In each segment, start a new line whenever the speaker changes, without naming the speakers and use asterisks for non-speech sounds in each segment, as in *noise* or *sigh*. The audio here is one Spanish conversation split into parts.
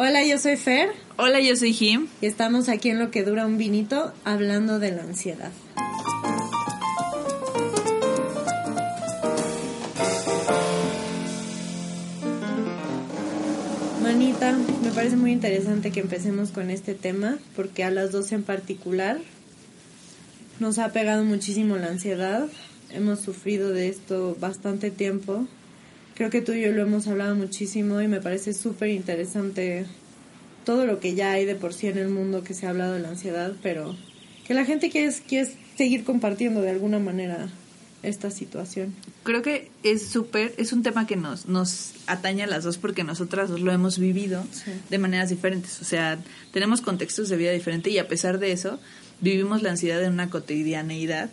Hola, yo soy Fer.
Hola, yo soy Jim.
Y estamos aquí en lo que dura un vinito hablando de la ansiedad. Manita, me parece muy interesante que empecemos con este tema porque a las dos en particular nos ha pegado muchísimo la ansiedad. Hemos sufrido de esto bastante tiempo. Creo que tú y yo lo hemos hablado muchísimo y me parece súper interesante todo lo que ya hay de por sí en el mundo que se ha hablado de la ansiedad, pero que la gente quiere, quiere seguir compartiendo de alguna manera esta situación.
Creo que es súper, es un tema que nos, nos atañe a las dos porque nosotras lo hemos vivido de maneras diferentes. O sea, tenemos contextos de vida diferentes y a pesar de eso, vivimos la ansiedad en una cotidianeidad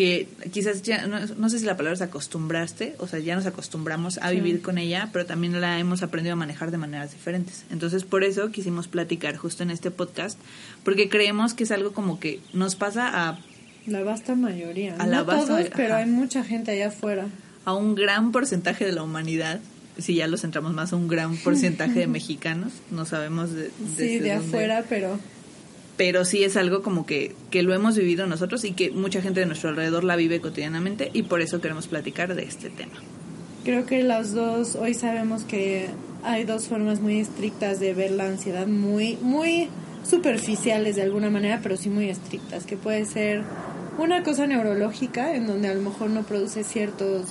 que quizás ya, no, sé si la palabra es acostumbraste, o sea, ya nos acostumbramos a vivir con ella, pero también la hemos aprendido a manejar de maneras diferentes. Entonces, por eso quisimos platicar justo en este podcast, porque creemos que es algo como que nos pasa a...
La vasta mayoría. A la no todos, pero hay mucha gente allá afuera.
A un gran porcentaje de la humanidad si ya lo centramos más a un gran *laughs* porcentaje de mexicanos, no sabemos de,
sí, de afuera, pero
pero sí es algo como que, que lo hemos vivido nosotros y que mucha gente de nuestro alrededor la vive cotidianamente y por eso queremos platicar de este tema.
Creo que las dos, hoy sabemos que hay dos formas muy estrictas de ver la ansiedad, muy, muy superficiales de alguna manera, pero sí muy estrictas, que puede ser una cosa neurológica en donde a lo mejor no produce ciertos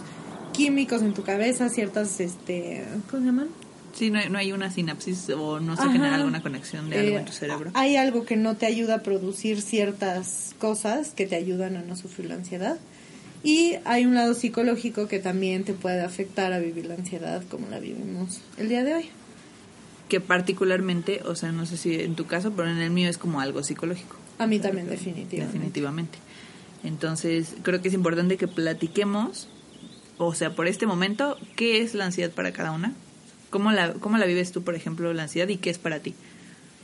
químicos en tu cabeza, ciertas, este, ¿cómo se llaman?
Sí, no hay, una sinapsis o no se genera alguna conexión de algo en tu eh, cerebro.
Hay algo que no te ayuda a producir ciertas cosas que te ayudan a no sufrir la ansiedad. Y hay un lado psicológico que también te puede afectar a vivir la ansiedad como la vivimos el día de hoy.
Que particularmente, o sea, no sé si en tu caso, pero en el mío es como algo psicológico.
A mí también, definitivamente.
Definitivamente. Entonces, creo que es importante que platiquemos, o sea, por este momento, qué es la ansiedad para cada una ¿Cómo la, ¿Cómo la vives tú, por ejemplo, la ansiedad y qué es para ti?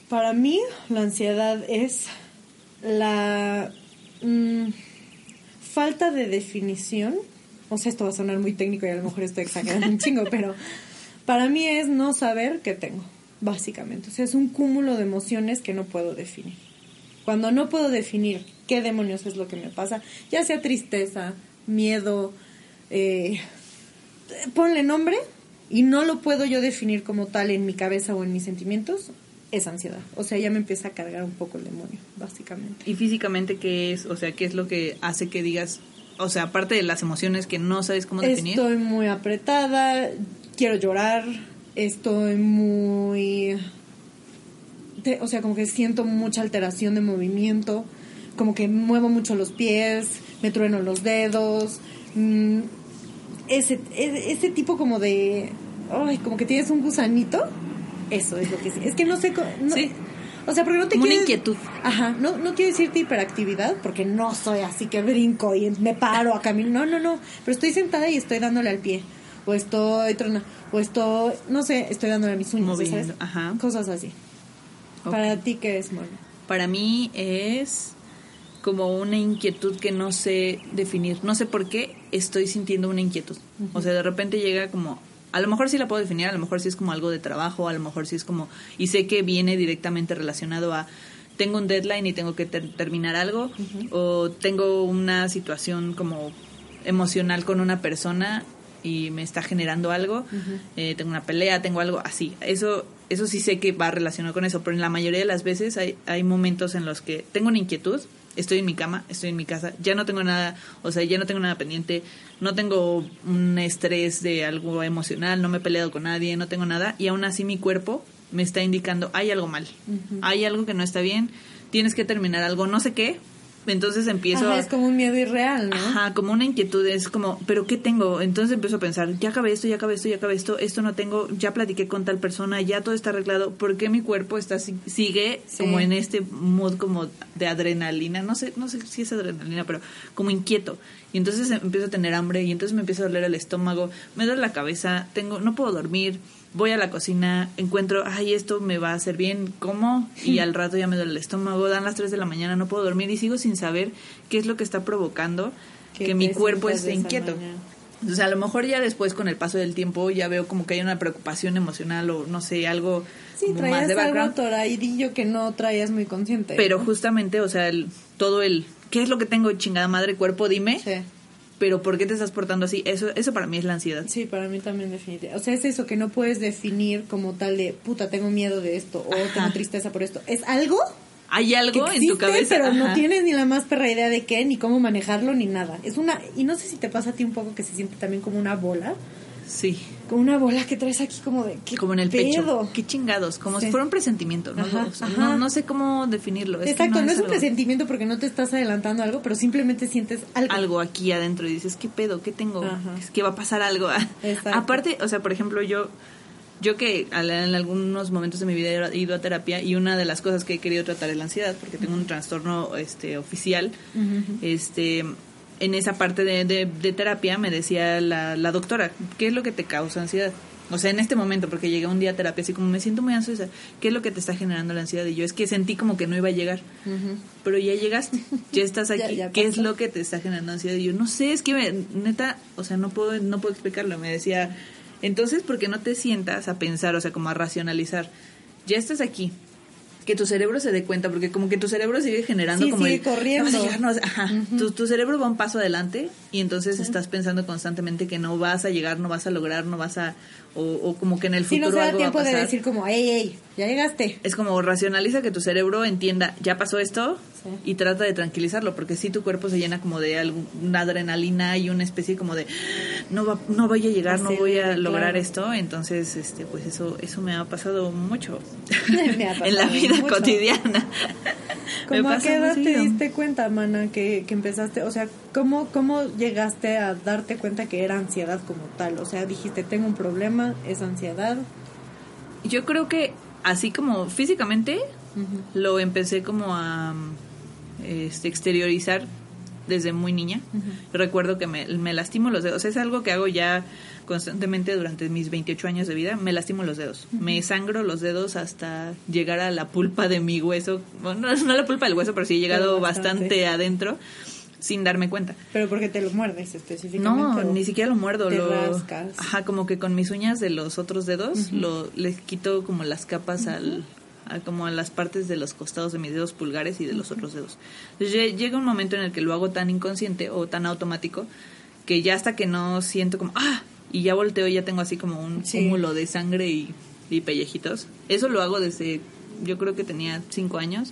Para mí, la ansiedad es la mm, falta de definición. O sea, esto va a sonar muy técnico y a lo mejor estoy exagerando un chingo, pero para mí es no saber qué tengo, básicamente. O sea, es un cúmulo de emociones que no puedo definir. Cuando no puedo definir qué demonios es lo que me pasa, ya sea tristeza, miedo, eh, ponle nombre, y no lo puedo yo definir como tal en mi cabeza o en mis sentimientos, es ansiedad. O sea, ya me empieza a cargar un poco el demonio, básicamente.
¿Y físicamente qué es? O sea, ¿qué es lo que hace que digas, o sea, aparte de las emociones que no sabes cómo definir?
Estoy muy apretada, quiero llorar, estoy muy... o sea, como que siento mucha alteración de movimiento, como que muevo mucho los pies, me trueno los dedos. Mm, ese, ese tipo como de, ay, como que tienes un gusanito, eso es lo que sí. Es que no sé, sí. o sea, porque no te
como una inquietud.
Ajá, no, no quiero decirte hiperactividad, porque no soy así que brinco y me paro a caminar, no, no, no, pero estoy sentada y estoy dándole al pie, o estoy o estoy, no sé, estoy dándole a mis uñas, ¿sabes? Ajá. Cosas así. Para ti, ¿qué es, Mona?
Para mí es como una inquietud que no sé definir. No sé por qué estoy sintiendo una inquietud. O sea, de repente llega como, a lo mejor sí la puedo definir, a lo mejor sí es como algo de trabajo, a lo mejor sí es como, y sé que viene directamente relacionado a, tengo un deadline y tengo que terminar algo, o tengo una situación como emocional con una persona y me está generando algo, eh, tengo una pelea, tengo algo así. Eso, eso sí sé que va relacionado con eso, pero en la mayoría de las veces hay, hay momentos en los que tengo una inquietud estoy en mi cama, estoy en mi casa, ya no tengo nada, o sea, ya no tengo nada pendiente, no tengo un estrés de algo emocional, no me he peleado con nadie, no tengo nada, y aún así mi cuerpo me está indicando, hay algo mal, hay algo que no está bien, tienes que terminar algo, no sé qué, entonces empiezo...
es como un miedo irreal, ¿no?
Ajá, como una inquietud, es como, ¿pero qué tengo? Entonces empiezo a pensar, ya acabé esto, ya acabé esto, ya acabé esto, esto no tengo, ya platiqué con tal persona, ya todo está arreglado, ¿por qué mi cuerpo está sigue como en este mood como de adrenalina? No sé, no sé si es adrenalina, pero como inquieto. Y entonces empiezo a tener hambre y entonces me empieza a doler el estómago, me duele la cabeza, tengo, no puedo dormir, voy a la cocina, encuentro, ay, esto me va a hacer bien, ¿cómo? Y al rato ya me duele el estómago, dan las 3 de la mañana, no puedo dormir y sigo sin saber qué es lo que está provocando que mi cuerpo esté inquieto. O sea, a lo mejor ya después con el paso del tiempo ya veo como que hay una preocupación emocional o no sé, algo
Sí,
como
traías
más de
algo
background.
toraidillo que no traías muy consciente.
Pero
¿no?
justamente, o sea, el, todo el ¿qué es lo que tengo chingada madre cuerpo? Dime.
Sí.
Pero ¿por qué te estás portando así? Eso eso para mí es la ansiedad.
Sí, para mí también definitivamente. O sea, es eso que no puedes definir como tal de, puta, tengo miedo de esto o tengo tristeza por esto. Es algo
Hay
que
algo
existe,
en tu cabeza,
pero no tienes ni la más perra idea de qué, ni cómo manejarlo, ni nada. Es una... Y no sé si te pasa a ti un poco que se siente también como una bola.
Sí,
Como una bola que traes aquí como de... ¿qué
como en el
pedo?
pecho. Qué chingados, como
Sí.
si fuera un presentimiento, ¿no?
Ajá,
O sea,
ajá.
no, no sé cómo definirlo. Es
Exacto, no, es, un
algo-
presentimiento porque no te estás adelantando algo, pero simplemente sientes algo.
algo aquí adentro y dices, ¿qué pedo? ¿Qué tengo? Es que va a pasar algo.
Exacto. *laughs*
Aparte, o sea, por ejemplo, yo yo que en algunos momentos de mi vida he ido a terapia y una de las cosas que he querido tratar es la ansiedad, porque tengo un trastorno este oficial. Este en esa parte de, de- de terapia me decía la, la doctora, ¿qué es lo que te causa ansiedad? O sea, en este momento, porque llegué un día a terapia así como me siento muy ansiosa, ¿qué es lo que te está generando la ansiedad? Y yo es que sentí como que no iba a llegar. Pero ya llegaste, ya estás *laughs* aquí.
ya
¿Qué es lo que te está generando ansiedad? Y yo no sé, es que me- neta, o sea, no puedo, no puedo explicarlo. Me decía, entonces, ¿por qué no te sientas a pensar, o sea, como a racionalizar? Ya estás aquí. Que tu cerebro se dé cuenta, porque como que tu cerebro sigue generando
Sí,
como
sigue
el,
corriendo.
Ajá. tu, tu cerebro va un paso adelante y entonces estás pensando constantemente que no vas a llegar, no vas a lograr, no vas a o, o como que en el
Si
futuro
no se da
algo va a
tiempo de decir como, hey, hey, ya llegaste.
Es como racionaliza que tu cerebro entienda, ya pasó esto
Sí.
y trata de tranquilizarlo, porque si tu cuerpo se llena como de algún- una adrenalina y una especie como de no va, no voy a llegar, no voy a lograr
claro.
esto, entonces este pues eso eso me ha pasado mucho *laughs*
Me ha *laughs*
en la vida
mucho.
cotidiana.
¿Cómo a qué edad te diste cuenta, mana, que, que empezaste? O sea, ¿cómo, ¿cómo llegaste a darte cuenta que era ansiedad como tal? O sea, dijiste, tengo un problema, es ansiedad.
Yo creo que así como físicamente lo empecé como a este, exteriorizar desde muy niña. Recuerdo que me, me lastimo los dedos. Es algo que hago ya constantemente durante mis 28 años de vida. Me lastimo los dedos. Me sangro los dedos hasta llegar a la pulpa de mi hueso. Bueno, no, no la pulpa del hueso, pero sí he llegado bastante.
bastante.
adentro sin darme cuenta.
Pero porque te lo muerdes específicamente.
No, ni siquiera lo muerdo.
te
lo,
rascas.
Ajá, como que con mis uñas de los otros dedos lo, les quito como las capas al, a como a las partes de los costados de mis dedos pulgares y de los otros dedos. Entonces lle- llega un momento en el que lo hago tan inconsciente o tan automático que ya hasta que no siento como ¡ah! y ya volteo y ya tengo así como un
Sí.
cúmulo de sangre y, y pellejitos. Eso lo hago desde yo creo que tenía cinco años.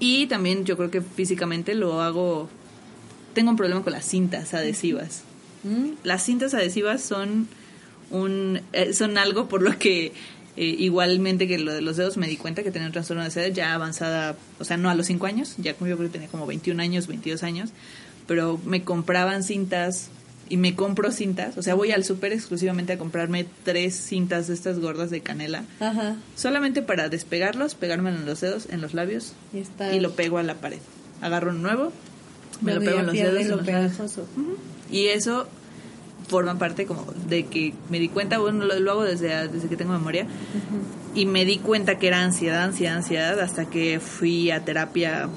Y también yo creo que físicamente lo hago tengo un problema con las cintas adhesivas.
¿Mm?
Las cintas adhesivas son un eh, son algo por lo que eh, igualmente que lo de los dedos me di cuenta que tenía un trastorno de ansiedad ya avanzada, o sea, no a los 5 años, ya como yo creo que tenía como 21 años, 22 años, pero me compraban cintas y me compro cintas, o sea, voy al súper exclusivamente a comprarme tres cintas de estas gordas de canela,
Ajá.
solamente para despegarlos, pegármelo en los dedos, en los labios
Y,
y lo pego a la pared. Agarro un nuevo, me lo pego en los dedos. en
lo
los. Y eso forma parte como de que me di cuenta, bueno, lo, lo hago desde, desde que tengo memoria, y me di cuenta que era ansiedad, ansiedad, ansiedad, hasta que fui a terapia,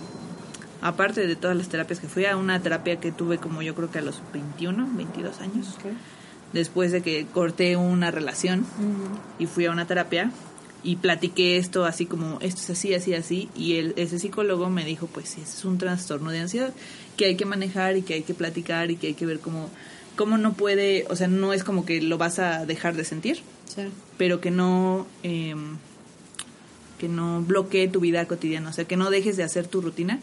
aparte de todas las terapias que fui, a una terapia que tuve como yo creo que a los 21, 22 años, después de que corté una relación y fui a una terapia y platiqué esto así como esto es así, así, así y el, ese psicólogo me dijo pues sí, es un trastorno de ansiedad que hay que manejar y que hay que platicar y que hay que ver cómo, cómo no puede, o sea, no es como que lo vas a dejar de sentir,
Sí.
pero que no... eh, que no bloquee tu vida cotidiana, o sea, que no dejes de hacer tu rutina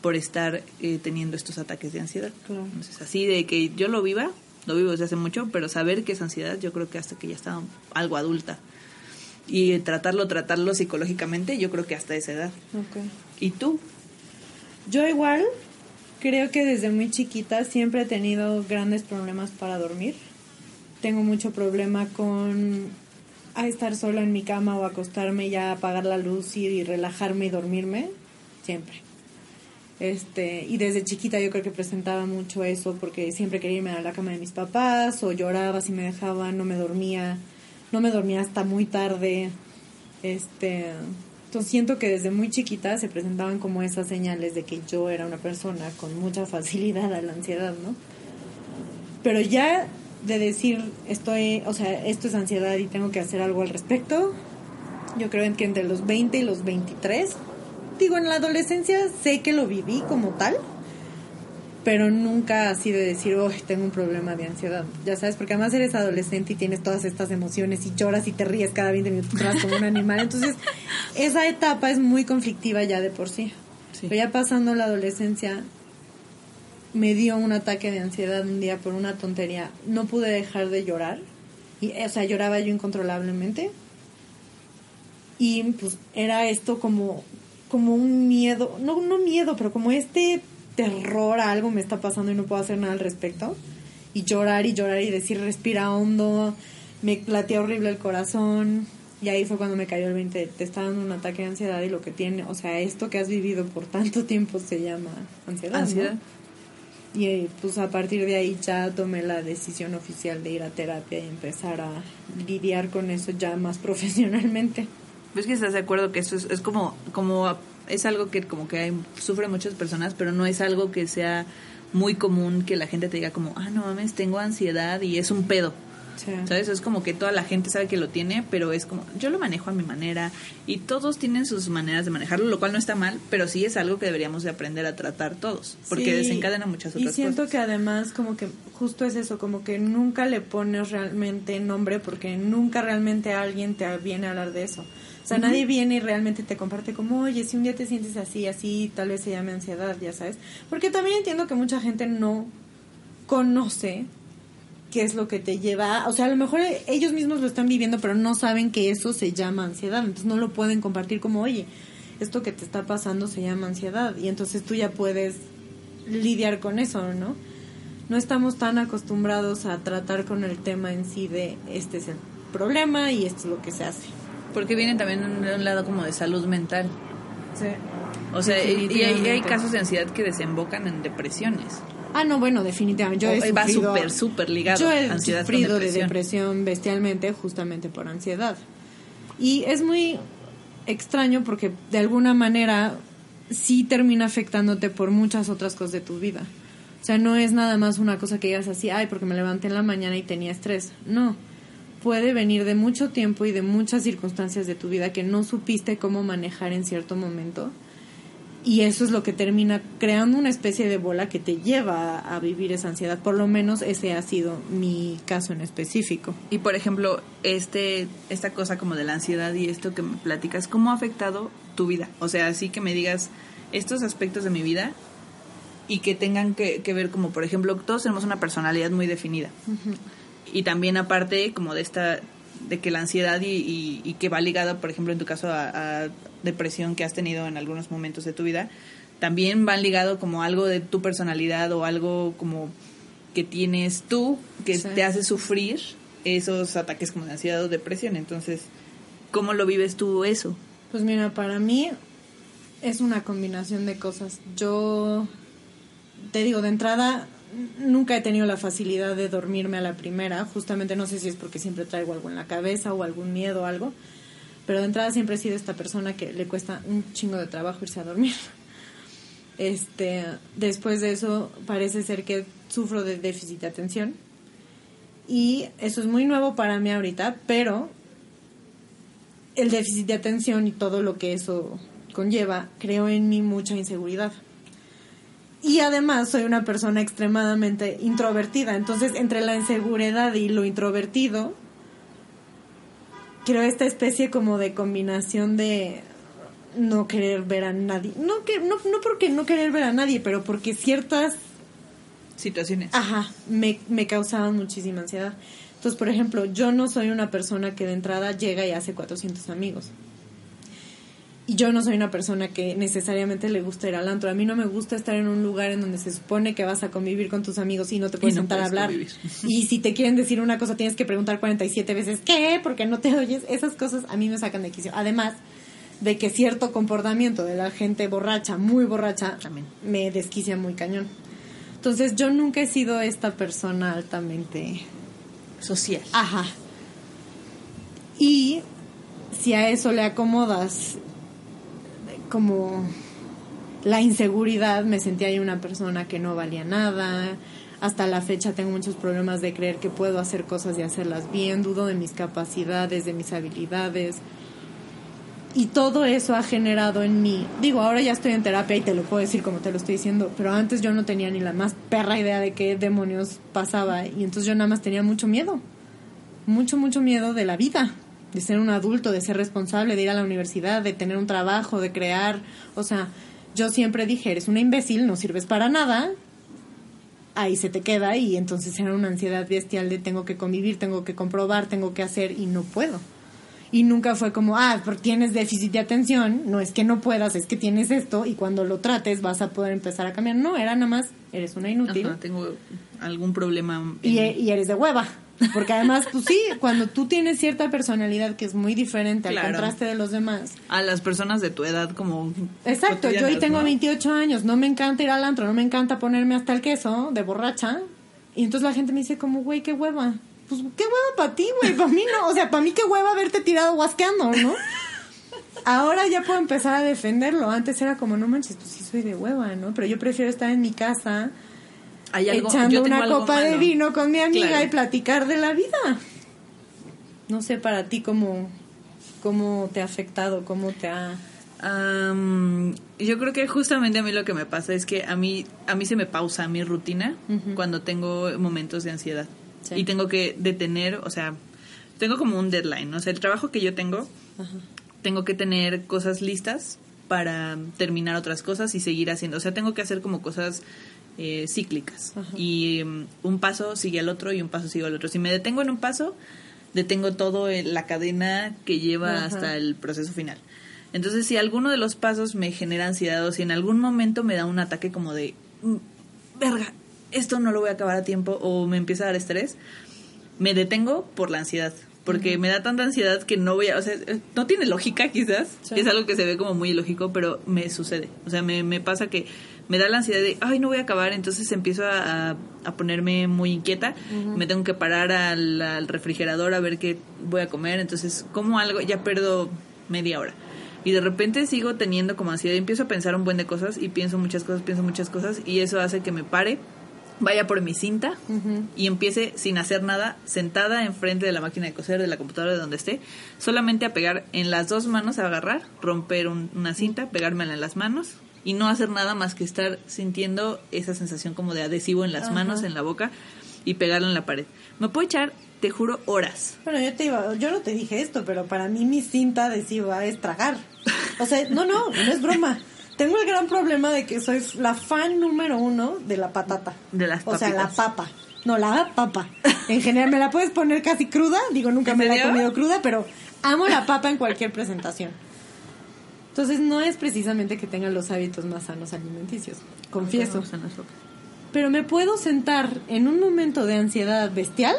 por estar eh, teniendo estos ataques de ansiedad.
Claro.
Entonces, así de que yo lo viva, lo vivo desde hace mucho, pero saber que es ansiedad, yo creo que hasta que ya está algo adulta. Y tratarlo, tratarlo psicológicamente, yo creo que hasta esa edad. ¿Y tú?
Yo igual creo que desde muy chiquita siempre he tenido grandes problemas para dormir. Tengo mucho problema con a estar sola en mi cama o acostarme y ya apagar la luz y, y relajarme y dormirme siempre. Este, y desde chiquita yo creo que presentaba mucho eso porque siempre quería irme a la cama de mis papás o lloraba si me dejaban, no me dormía, no me dormía hasta muy tarde. Este, entonces siento que desde muy chiquita se presentaban como esas señales de que yo era una persona con mucha facilidad a la ansiedad, ¿no? Pero ya de decir, estoy, o sea, esto es ansiedad y tengo que hacer algo al respecto. Yo creo que entre los 20 y los 23. Digo, en la adolescencia sé que lo viví como tal, pero nunca así de decir, oh, tengo un problema de ansiedad. Ya sabes, porque además eres adolescente y tienes todas estas emociones y lloras y te ríes cada 20 minutos como un animal. Entonces, *laughs* esa etapa es muy conflictiva ya de por sí. Pero ya pasando la adolescencia, me dio un ataque de ansiedad un día por una tontería. No pude dejar de llorar. Y, o sea, lloraba yo incontrolablemente. Y pues era esto como, como un miedo, no, no miedo, pero como este terror a algo me está pasando y no puedo hacer nada al respecto. Y llorar y llorar y decir respira hondo, me platea horrible el corazón. Y ahí fue cuando me cayó el 20, te está dando un ataque de ansiedad y lo que tiene, o sea, esto que has vivido por tanto tiempo se llama ansiedad. Ansiedad. Y pues a partir de ahí ya tomé la decisión oficial de ir a terapia y empezar a lidiar con eso ya más *laughs* profesionalmente.
¿Ves que estás de acuerdo que eso es, es como, como, es algo que como que hay, sufren muchas personas, pero no es algo que sea muy común que la gente te diga como, ah, no mames, tengo ansiedad y es un pedo. ¿Sabes? Es como que toda la gente sabe que lo tiene, pero es como, yo lo manejo a mi manera y todos tienen sus maneras de manejarlo, lo cual no está mal, pero sí es algo que deberíamos de aprender a tratar todos, porque desencadena muchas otras
cosas. Y siento que además como que justo es eso, como que nunca le pones realmente nombre porque nunca realmente alguien te viene a hablar de eso. O sea, nadie viene y realmente te comparte como, oye, si un día te sientes así, así, tal vez se llame ansiedad, ya sabes. Porque también entiendo que mucha gente no conoce qué es lo que te lleva, o sea, a lo mejor ellos mismos lo están viviendo, pero no saben que eso se llama ansiedad, entonces no lo pueden compartir como, oye, esto que te está pasando se llama ansiedad, y entonces tú ya puedes lidiar con eso, ¿no? No estamos tan acostumbrados a tratar con el tema en sí de este es el problema y esto es lo que se hace.
Porque viene también de un lado como de salud mental. Sí. O sea, y hay, hay, casos de ansiedad que desembocan en depresiones.
Ah, no, bueno, definitivamente. Yo he
va súper, súper ligado.
Yo he sufrido de depresión bestialmente justamente por ansiedad. Y es muy extraño porque de alguna manera sí termina afectándote por muchas otras cosas de tu vida. O sea, no es nada más una cosa que digas así, ay, porque me levanté en la mañana y tenía estrés. No. Puede venir de mucho tiempo y de muchas circunstancias de tu vida que no supiste cómo manejar en cierto momento y eso es lo que termina creando una especie de bola que te lleva a, vivir esa ansiedad. Por lo menos ese ha sido mi caso en específico.
Y por ejemplo, este, esta cosa como de la ansiedad y esto que me platicas, ¿cómo ha afectado tu vida? O sea, así que me digas estos aspectos de mi vida y que tengan que, ver como, por ejemplo, todos tenemos una personalidad muy definida. Y también aparte como de esta de que la ansiedad y, y, que va ligada, por ejemplo, en tu caso a, depresión que has tenido en algunos momentos de tu vida, también van ligado como algo de tu personalidad o algo como que tienes tú que te hace sufrir esos ataques como de ansiedad o depresión. Entonces, ¿cómo lo vives tú eso?
Pues mira, para mí es una combinación de cosas. Yo te digo, de entrada, nunca he tenido la facilidad de dormirme a la primera. Justamente no sé si es porque siempre traigo algo en la cabeza o algún miedo o algo. Pero de entrada siempre he sido esta persona que le cuesta un chingo de trabajo irse a dormir. *laughs* Este, después de eso parece ser que sufro de déficit de atención. Y eso es muy nuevo para mí ahorita, pero el déficit de atención y todo lo que eso conlleva creo en mí mucha inseguridad. Y además soy una persona extremadamente introvertida. Entonces, entre la inseguridad y lo introvertido, creo esta especie como de combinación de no querer ver a nadie. No, que, no, no porque no querer ver a nadie, pero porque ciertas
situaciones.
Ajá, me, me causaban muchísima ansiedad. Entonces, por ejemplo, yo no soy una persona que de entrada llega y hace 400 amigos. Y yo no soy una persona que necesariamente le gusta ir al antro. A mí no me gusta estar en un lugar en donde se supone que vas a convivir con tus amigos y no te puedes sentar a hablar. *laughs* Y si te quieren decir una cosa, tienes que preguntar 47 veces, ¿qué? Porque no te oyes. Esas cosas a mí me sacan de quicio. Además de que cierto comportamiento de la gente borracha, muy borracha, también me desquicia muy cañón. Entonces yo nunca he sido esta persona altamente
social.
Ajá. Y si a eso le acomodas como la inseguridad, me sentía ahí una persona que no valía nada, Hasta la fecha tengo muchos problemas de creer que puedo hacer cosas y hacerlas bien, dudo de mis capacidades, de mis habilidades. Y todo eso ha generado en mí, digo, ahora ya estoy en terapia y te lo puedo decir como te lo estoy diciendo, pero antes yo no tenía ni la más perra idea de qué demonios pasaba y entonces yo nada más tenía mucho miedo, mucho, mucho miedo de la vida, de ser un adulto, de ser responsable, de ir a la universidad, de tener un trabajo, de crear, o sea, yo siempre dije, eres una imbécil, no sirves para nada, ahí se te queda y entonces era una ansiedad bestial de tengo que convivir, tengo que comprobar, tengo que hacer y no puedo. Y nunca fue como, ah, porque tienes déficit de atención, no es que no puedas, es que tienes esto y cuando lo trates vas a poder empezar a cambiar. No, era nada más, eres una inútil.
Ajá, tengo algún problema.
Y, y eres de hueva. Porque además, pues sí, cuando tú tienes cierta personalidad que es muy diferente al
Claro.
contraste de los demás.
A las personas de tu edad como...
Exacto, yo hoy tengo
¿no?
28 años, no me encanta ir al antro, no me encanta ponerme hasta el queso de borracha. Y entonces la gente me dice como, güey, qué hueva. Pues qué hueva para ti, güey, para mí no. O sea, para mí qué hueva haberte tirado guasqueando, ¿no? Ahora ya puedo empezar a defenderlo. Antes era como, no manches, pues sí soy de hueva, ¿no? Pero yo prefiero estar en mi casa
Hay algo- yo
echando
tengo
una
algo
copa de vino con mi amiga
Claro.
y platicar de la vida. No sé para ti cómo, cómo te ha afectado, cómo te ha...
Yo creo que justamente a mí lo que me pasa es que a mí a mí se me pausa mi rutina cuando tengo momentos de ansiedad
Sí.
y tengo que detener, o sea, tengo como un deadline, o sea, el trabajo que yo tengo
Ajá.
tengo que tener cosas listas para terminar otras cosas y seguir haciendo, o sea, tengo que hacer como cosas eh, cíclicas
Ajá.
y mm, un paso sigue al otro y un paso sigue al otro. Si me detengo en un paso, detengo todo en la cadena que lleva
Ajá.
hasta el proceso final. Entonces, si alguno de los pasos me genera ansiedad o si en algún momento me da un ataque como de, "Mm, verga, esto no lo voy a acabar a tiempo o me empieza a dar estrés, me detengo por la ansiedad. Porque me da tanta ansiedad que no voy a... O sea, eh, no tiene lógica quizás.
Sí.
Es algo que se ve como muy ilógico, pero me sucede. O sea, me, me pasa que me da la ansiedad de, ay, no voy a acabar. Entonces empiezo a, a- a ponerme muy inquieta. Me tengo que parar al, al refrigerador a ver qué voy a comer. Entonces, como algo, ya pierdo media hora. Y de repente sigo teniendo como ansiedad y empiezo a pensar un buen de cosas y pienso muchas cosas, pienso muchas cosas y eso hace que me pare, vaya por mi cinta y empiece sin hacer nada, sentada enfrente de la máquina de coser, de la computadora, de donde esté, solamente a pegar en las dos manos, a agarrar, romper un- una cinta, pegármela en las manos y no hacer nada más que estar sintiendo esa sensación como de adhesivo en las
Ajá.
manos, en la boca y pegarlo en la pared. Me puedo echar, te juro, horas.
Bueno, yo te iba, yo no te dije esto, pero para mí mi cinta adhesiva es tragar. O sea, no, no, no es broma. Tengo el gran problema de que soy la fan número uno de la patata.
De las
O sea, la
papitas.
papa. No, la papa. En general, me la puedes poner casi cruda. Digo, nunca
¿En
me la he comido cruda, pero amo la papa en cualquier presentación. Entonces, no es precisamente que tenga los hábitos más sanos alimenticios. Confieso. Pero me puedo sentar en un momento de ansiedad bestial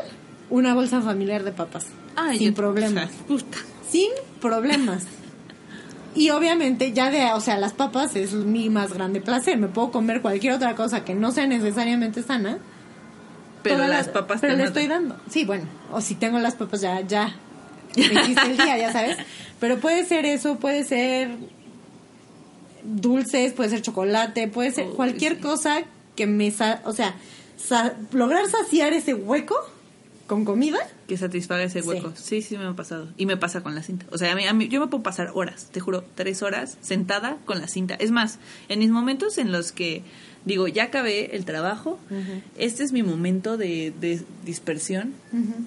una bolsa familiar de papas.
Ay,
sin problemas.
puta.
Sin problemas. Y obviamente ya de, o sea, las papas es mi más grande placer. Me puedo comer cualquier otra cosa que no sea necesariamente sana.
Pero las papas
Pero
te
le estoy dando. Sí, bueno. O si tengo las papas ya, ya. El día, ya sabes. Pero puede ser eso, puede ser dulces, puede ser chocolate, puede ser cualquier
sí.
cosa que me... sa- o sea, sa- lograr saciar ese hueco con comida.
Que satisfaga ese
Sí.
hueco. Sí. sí, me ha pasado. Y me pasa con la cinta. O sea, a mí, a mí- yo me puedo pasar horas, te juro, tres horas sentada con la cinta. Es más, en mis momentos en los que digo, ya acabé el trabajo, este es mi momento de, de dispersión.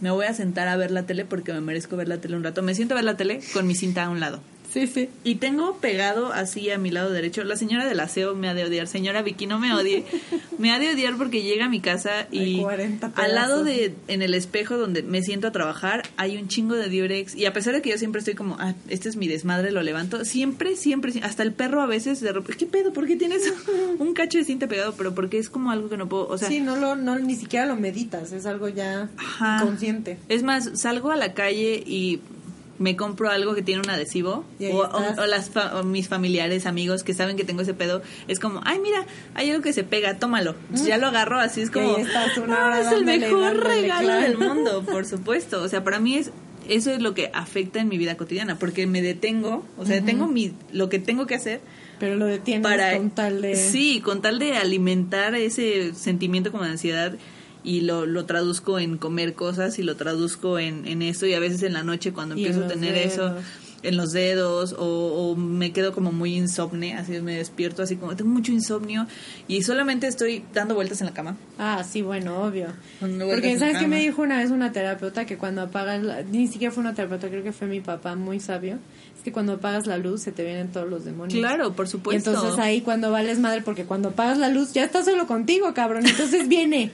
Me voy a sentar a ver la tele porque me merezco ver la tele un rato. Me siento a ver la tele con mi cinta a un lado.
Sí, sí.
Y tengo pegado así a mi lado derecho. La señora del aseo me ha de odiar. Señora Vicky, no me odie. *laughs* Me ha de odiar porque llega a mi casa y
Hay 40
al lado de, en el espejo donde me siento a trabajar, hay un chingo de Durex. Y a pesar de que yo siempre estoy como, ah, este es mi desmadre, lo levanto. Siempre, siempre, sie- hasta el perro a veces de repente, ¿qué pedo? ¿Por qué tienes *laughs* un cacho de cinta pegado? Pero porque es como algo que no puedo, o sea,
sí, no lo, no, ni siquiera lo meditas, es algo ya
Ajá.
inconsciente.
Es más, salgo a la calle y me compro algo que tiene un adhesivo o, o-
estás.
o las fa- o mis familiares, amigos que saben que tengo ese pedo, es como, ay, mira, hay algo que se pega, tómalo. Entonces ya lo agarro, así es como,
estás una
"Ah,
hora
es el mejor regalo
claro".
del mundo, *laughs* por supuesto. O sea, para mí es eso es lo que afecta en mi vida cotidiana, porque me detengo, o sea, tengo mi, lo que tengo que hacer.
Pero lo detienes
para,
con tal de...
Sí, con tal de alimentar ese sentimiento como de ansiedad y lo, lo traduzco en comer cosas y lo traduzco en, en eso y a veces en la noche cuando
Y
empiezo a tener
dedos.
eso en los dedos o, o me quedo como muy insomne, así me despierto así como tengo mucho insomnio y solamente estoy dando vueltas en la cama.
Ah, sí, bueno, obvio. Porque, ¿sabes qué me dijo una vez una terapeuta? Que cuando apagas, la- ni siquiera fue una terapeuta, creo que fue mi papá, muy sabio. Es que cuando apagas la luz se te vienen todos los demonios.
Claro, por
Y
supuesto.
entonces ahí cuando vales madre, porque cuando apagas la luz ya estás solo contigo, cabrón. Entonces *laughs* viene.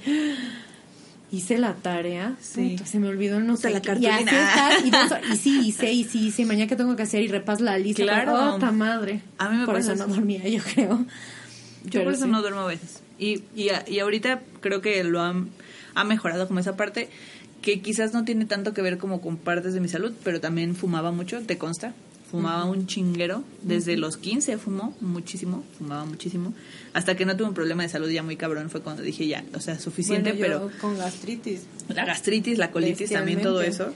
Hice la tarea,
Sí.
se me olvidó no sé
la
qué, y así
cartulina. *laughs*
y, sí hice y sí hice mañana que tengo que hacer y repas la lista
Claro.
oh, madre
A mí me
por
pasa
eso no dormía yo creo
Yo
Pero
por eso
sí.
no duermo a veces. Y, y, y ahorita creo que lo han, ha mejorado como esa parte que quizás no tiene tanto que ver como con partes de mi salud, pero también fumaba mucho, te consta. Fumaba un chinguero. Desde los 15 fumó muchísimo, fumaba muchísimo. Hasta que no tuve un problema de salud ya muy cabrón fue cuando dije ya, o sea, suficiente,
Bueno, yo
pero
con gastritis
la gastritis, la colitis, también todo eso.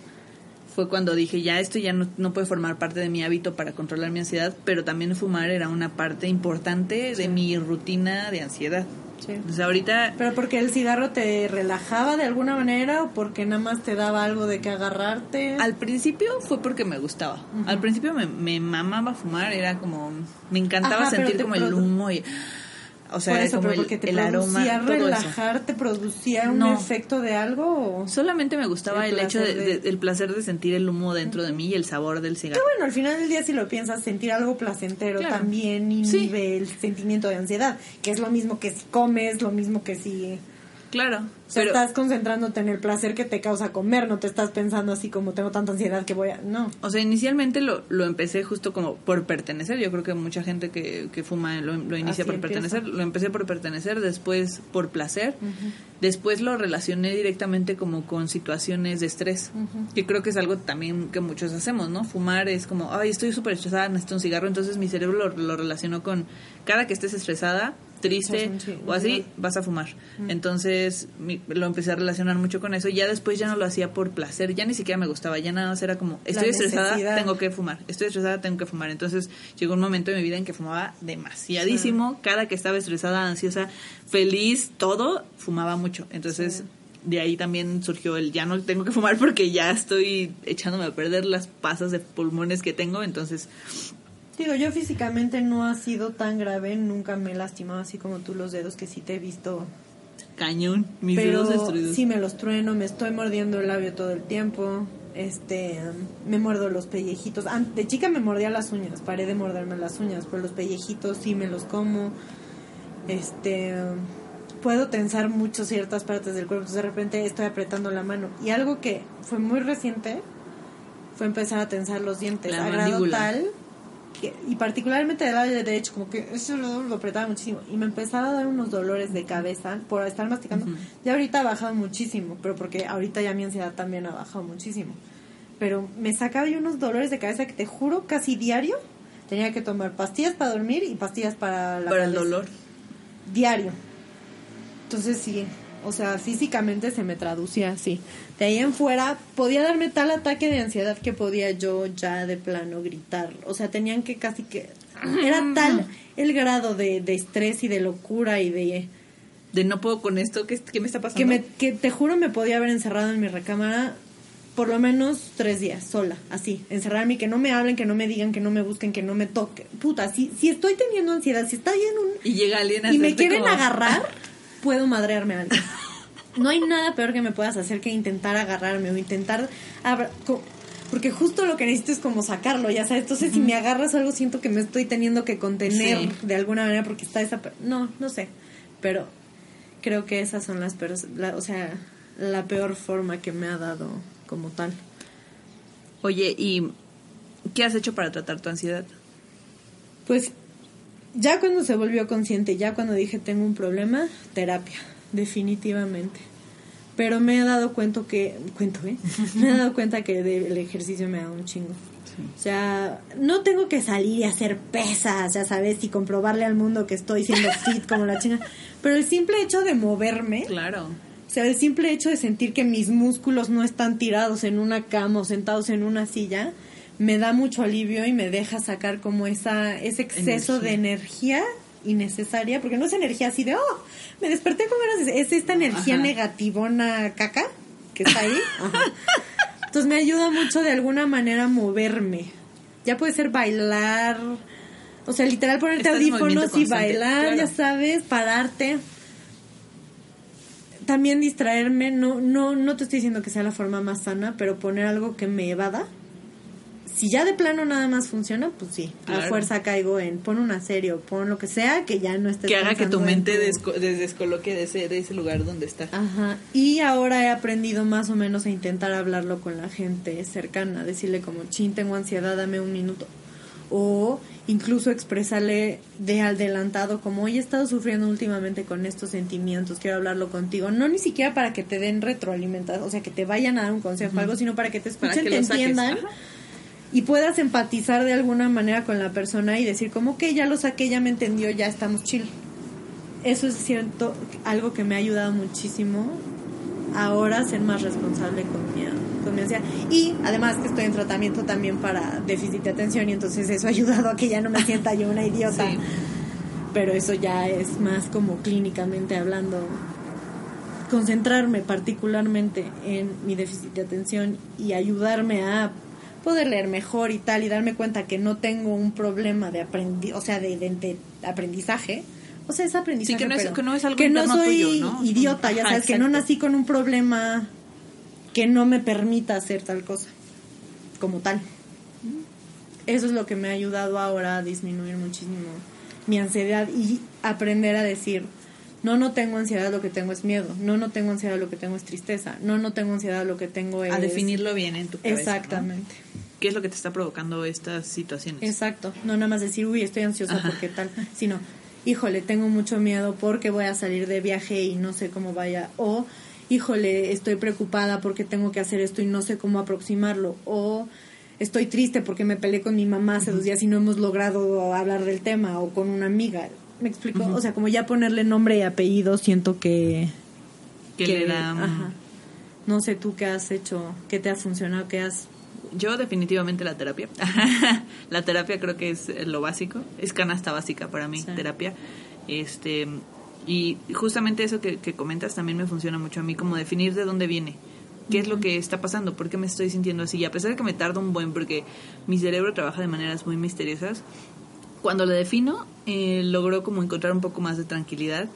Fue cuando dije, ya esto ya no, no puede formar parte de mi hábito para controlar mi ansiedad, pero también fumar era una parte importante de mi rutina de ansiedad.
Sí.
Ahorita
pero porque el cigarro te relajaba de alguna manera o porque nada más te daba algo de que agarrarte
al principio fue porque me gustaba. Al principio me, me mamaba fumar, era como, me encantaba
Ajá,
sentir como el humo y, o sea,
por eso
como el,
porque te
el
producía relajar te producía un
No.
efecto de algo o...
Solamente me gustaba
El
el, hecho de,
placer de-
de- el placer de sentir el humo dentro de mí y el sabor del
Que
cigarro.
bueno, al final del día si lo piensas, sentir algo placentero
Claro.
también inhibe el sentimiento de ansiedad, que es lo mismo que si comes, lo mismo que si...
Claro,
O sea,
pero
estás concentrándote en el placer que te causa comer, no te estás pensando así como tengo tanta ansiedad que voy a... No.
O sea, inicialmente lo, lo empecé justo como por pertenecer. Yo creo que mucha gente que, que fuma lo, lo inicia
Así
por
empieza.
pertenecer. Lo empecé por pertenecer, después por placer. Después lo relacioné directamente como con situaciones de estrés. Que creo que es algo también que muchos hacemos, ¿no? Fumar es como, ay, estoy súper estresada, necesito un cigarro. Entonces mi cerebro lo, lo relacionó con cada que estés estresada, triste o así, vas a fumar. Entonces mi- lo empecé a relacionar mucho con eso. Ya después ya no lo hacía por placer, ya ni siquiera me gustaba, ya nada más era como, estoy estresada, tengo que fumar. Estoy estresada, tengo que fumar. Entonces llegó un momento en mi vida en que fumaba demasiadísimo. Cada que estaba estresada, ansiosa, feliz, todo, fumaba mucho. Entonces de ahí también surgió el ya no tengo que fumar porque ya estoy echándome a perder las pasas de pulmones que tengo. Entonces,
Digo, yo físicamente no ha sido tan grave, nunca me he lastimado así como tú los dedos, que sí te he visto
cañón, mis
pero
dedos destruidos.
sí me los trueno, me estoy mordiendo el labio todo el tiempo. Este, me muerdo los pellejitos. De chica me mordía las uñas, paré de morderme las uñas, pero los pellejitos sí me los como. Este, puedo tensar mucho ciertas partes del cuerpo, entonces de repente estoy apretando la mano. Y algo que fue muy reciente fue empezar a tensar los dientes
La
a grado tal y particularmente del lado derecho, como que eso lo, lo apretaba muchísimo y me empezaba a dar unos dolores de cabeza por estar masticando. Ya ahorita ha bajado muchísimo, pero porque ahorita ya mi ansiedad también ha bajado muchísimo. Pero me sacaba yo unos dolores de cabeza que te juro casi diario tenía que tomar pastillas para dormir y pastillas para la
para el dolor.
diario. Entonces sí, o sea, físicamente se me traducía así. De ahí en fuera podía darme tal ataque de ansiedad que podía yo ya de plano gritar. O sea, tenían que casi que... Era tal el grado de, de estrés y de locura y de...
De no puedo con esto, ¿qué, qué me está pasando?
Que, me, que te juro me podía haber encerrado en mi recámara por lo menos tres días, sola, así, encerrarme y que no me hablen, que no me digan, que no me busquen, que no me toquen. Puta, si, si estoy teniendo ansiedad, si está bien un,
Y llega alguien a
y me quieren
como-
agarrar, *laughs* puedo madrearme a alguien. No hay nada peor que me puedas hacer que intentar agarrarme o intentar... porque justo lo que necesito es como sacarlo, ya sabes. Entonces, si me agarras algo, siento que me estoy teniendo que contener
Sí.
de alguna manera porque está esa... No, no sé. Pero creo que esas son las... la- o sea, la peor forma que me ha dado como tal.
Oye, ¿y qué has hecho para tratar tu ansiedad?
Pues ya cuando se volvió consciente, ya cuando dije tengo un problema, terapia, definitivamente. Pero me he dado cuenta que, cuento, ¿eh? *laughs* Me he dado cuenta que de- el ejercicio me da un chingo. O sea, no tengo que salir y hacer pesas, ya sabes, y comprobarle al mundo que estoy siendo *laughs* fit como la chinga. Pero el simple hecho de moverme
Claro.
O sea, el simple hecho de sentir que mis músculos no están tirados en una cama o sentados en una silla, me da mucho alivio y me deja sacar como esa, ese exceso de energía innecesaria, porque no es energía así de, oh, me desperté con ganas de... Es esta energía negativona caca que está ahí. *laughs* Entonces me ayuda mucho de alguna manera a moverme. Ya puede ser bailar, o sea, literal ponerte audífonos y bailar, ya sabes, pararte. También distraerme, no, no, no te estoy diciendo que sea la forma más sana, pero poner algo que me evada si ya de plano nada más funciona, pues sí, a fuerza caigo en pon una serie o pon lo que sea que ya no estés
Que haga que tu mente descoloque de ese, de ese lugar donde está.
Ajá. Y ahora he aprendido más o menos a intentar hablarlo con la gente cercana, decirle como, chin, tengo ansiedad, dame un minuto. O incluso expresarle de adelantado como, hoy he estado sufriendo últimamente con estos sentimientos, quiero hablarlo contigo. No ni siquiera para que te den retroalimentación, o sea, que te vayan a dar un consejo o algo, sino para que te escuchen, te entiendan y puedas empatizar de alguna manera con la persona y decir como que ya lo saqué, ya me entendió, ya estamos chill. Eso es cierto, algo que me ha ayudado muchísimo ahora ser más responsable con mi, con mi ansiedad. Y además que estoy en tratamiento también para déficit de atención y entonces eso ha ayudado a que ya no me sienta yo una idiota. Pero eso ya es más como clínicamente hablando concentrarme particularmente en mi déficit de atención y ayudarme a poder leer mejor y tal y darme cuenta que no tengo un problema de aprendi o sea, de, aprendizaje. O sea, es aprendizaje.
Sí, que no es, que no es algo
que no soy idiota, ya sabes, que no nací con un problema que no me permita hacer tal cosa, como tal. Eso es lo que me ha ayudado ahora a disminuir muchísimo mi ansiedad y aprender a decir, no, no tengo ansiedad, lo que tengo es miedo. No, no tengo ansiedad, lo que tengo es tristeza. No, no tengo ansiedad, lo que tengo es...
A definirlo bien en tu cabeza.
Exactamente
qué es lo que te está provocando estas situaciones.
Exacto, no nada más decir, uy, estoy ansiosa porque tal, sino, híjole, tengo mucho miedo porque voy a salir de viaje y no sé cómo vaya, o, híjole, estoy preocupada porque tengo que hacer esto y no sé cómo aproximarlo, o estoy triste porque me peleé con mi mamá hace dos días y no hemos logrado hablar del tema, o con una amiga, ¿me explico? O sea, como ya ponerle nombre y apellido, siento que...
Que, le da... Ajá.
No sé tú qué has hecho, qué te ha funcionado, qué has
yo definitivamente la terapia. *laughs* la terapia creo que es lo básico, es canasta básica para mí, terapia. Este y justamente eso que, comentas también me funciona mucho a mí, como definir de dónde viene, qué es lo que está pasando, por qué me estoy sintiendo así. Y a pesar de que me tarda un buen, porque mi cerebro trabaja de maneras muy misteriosas, cuando lo defino, eh, logro como encontrar un poco más de tranquilidad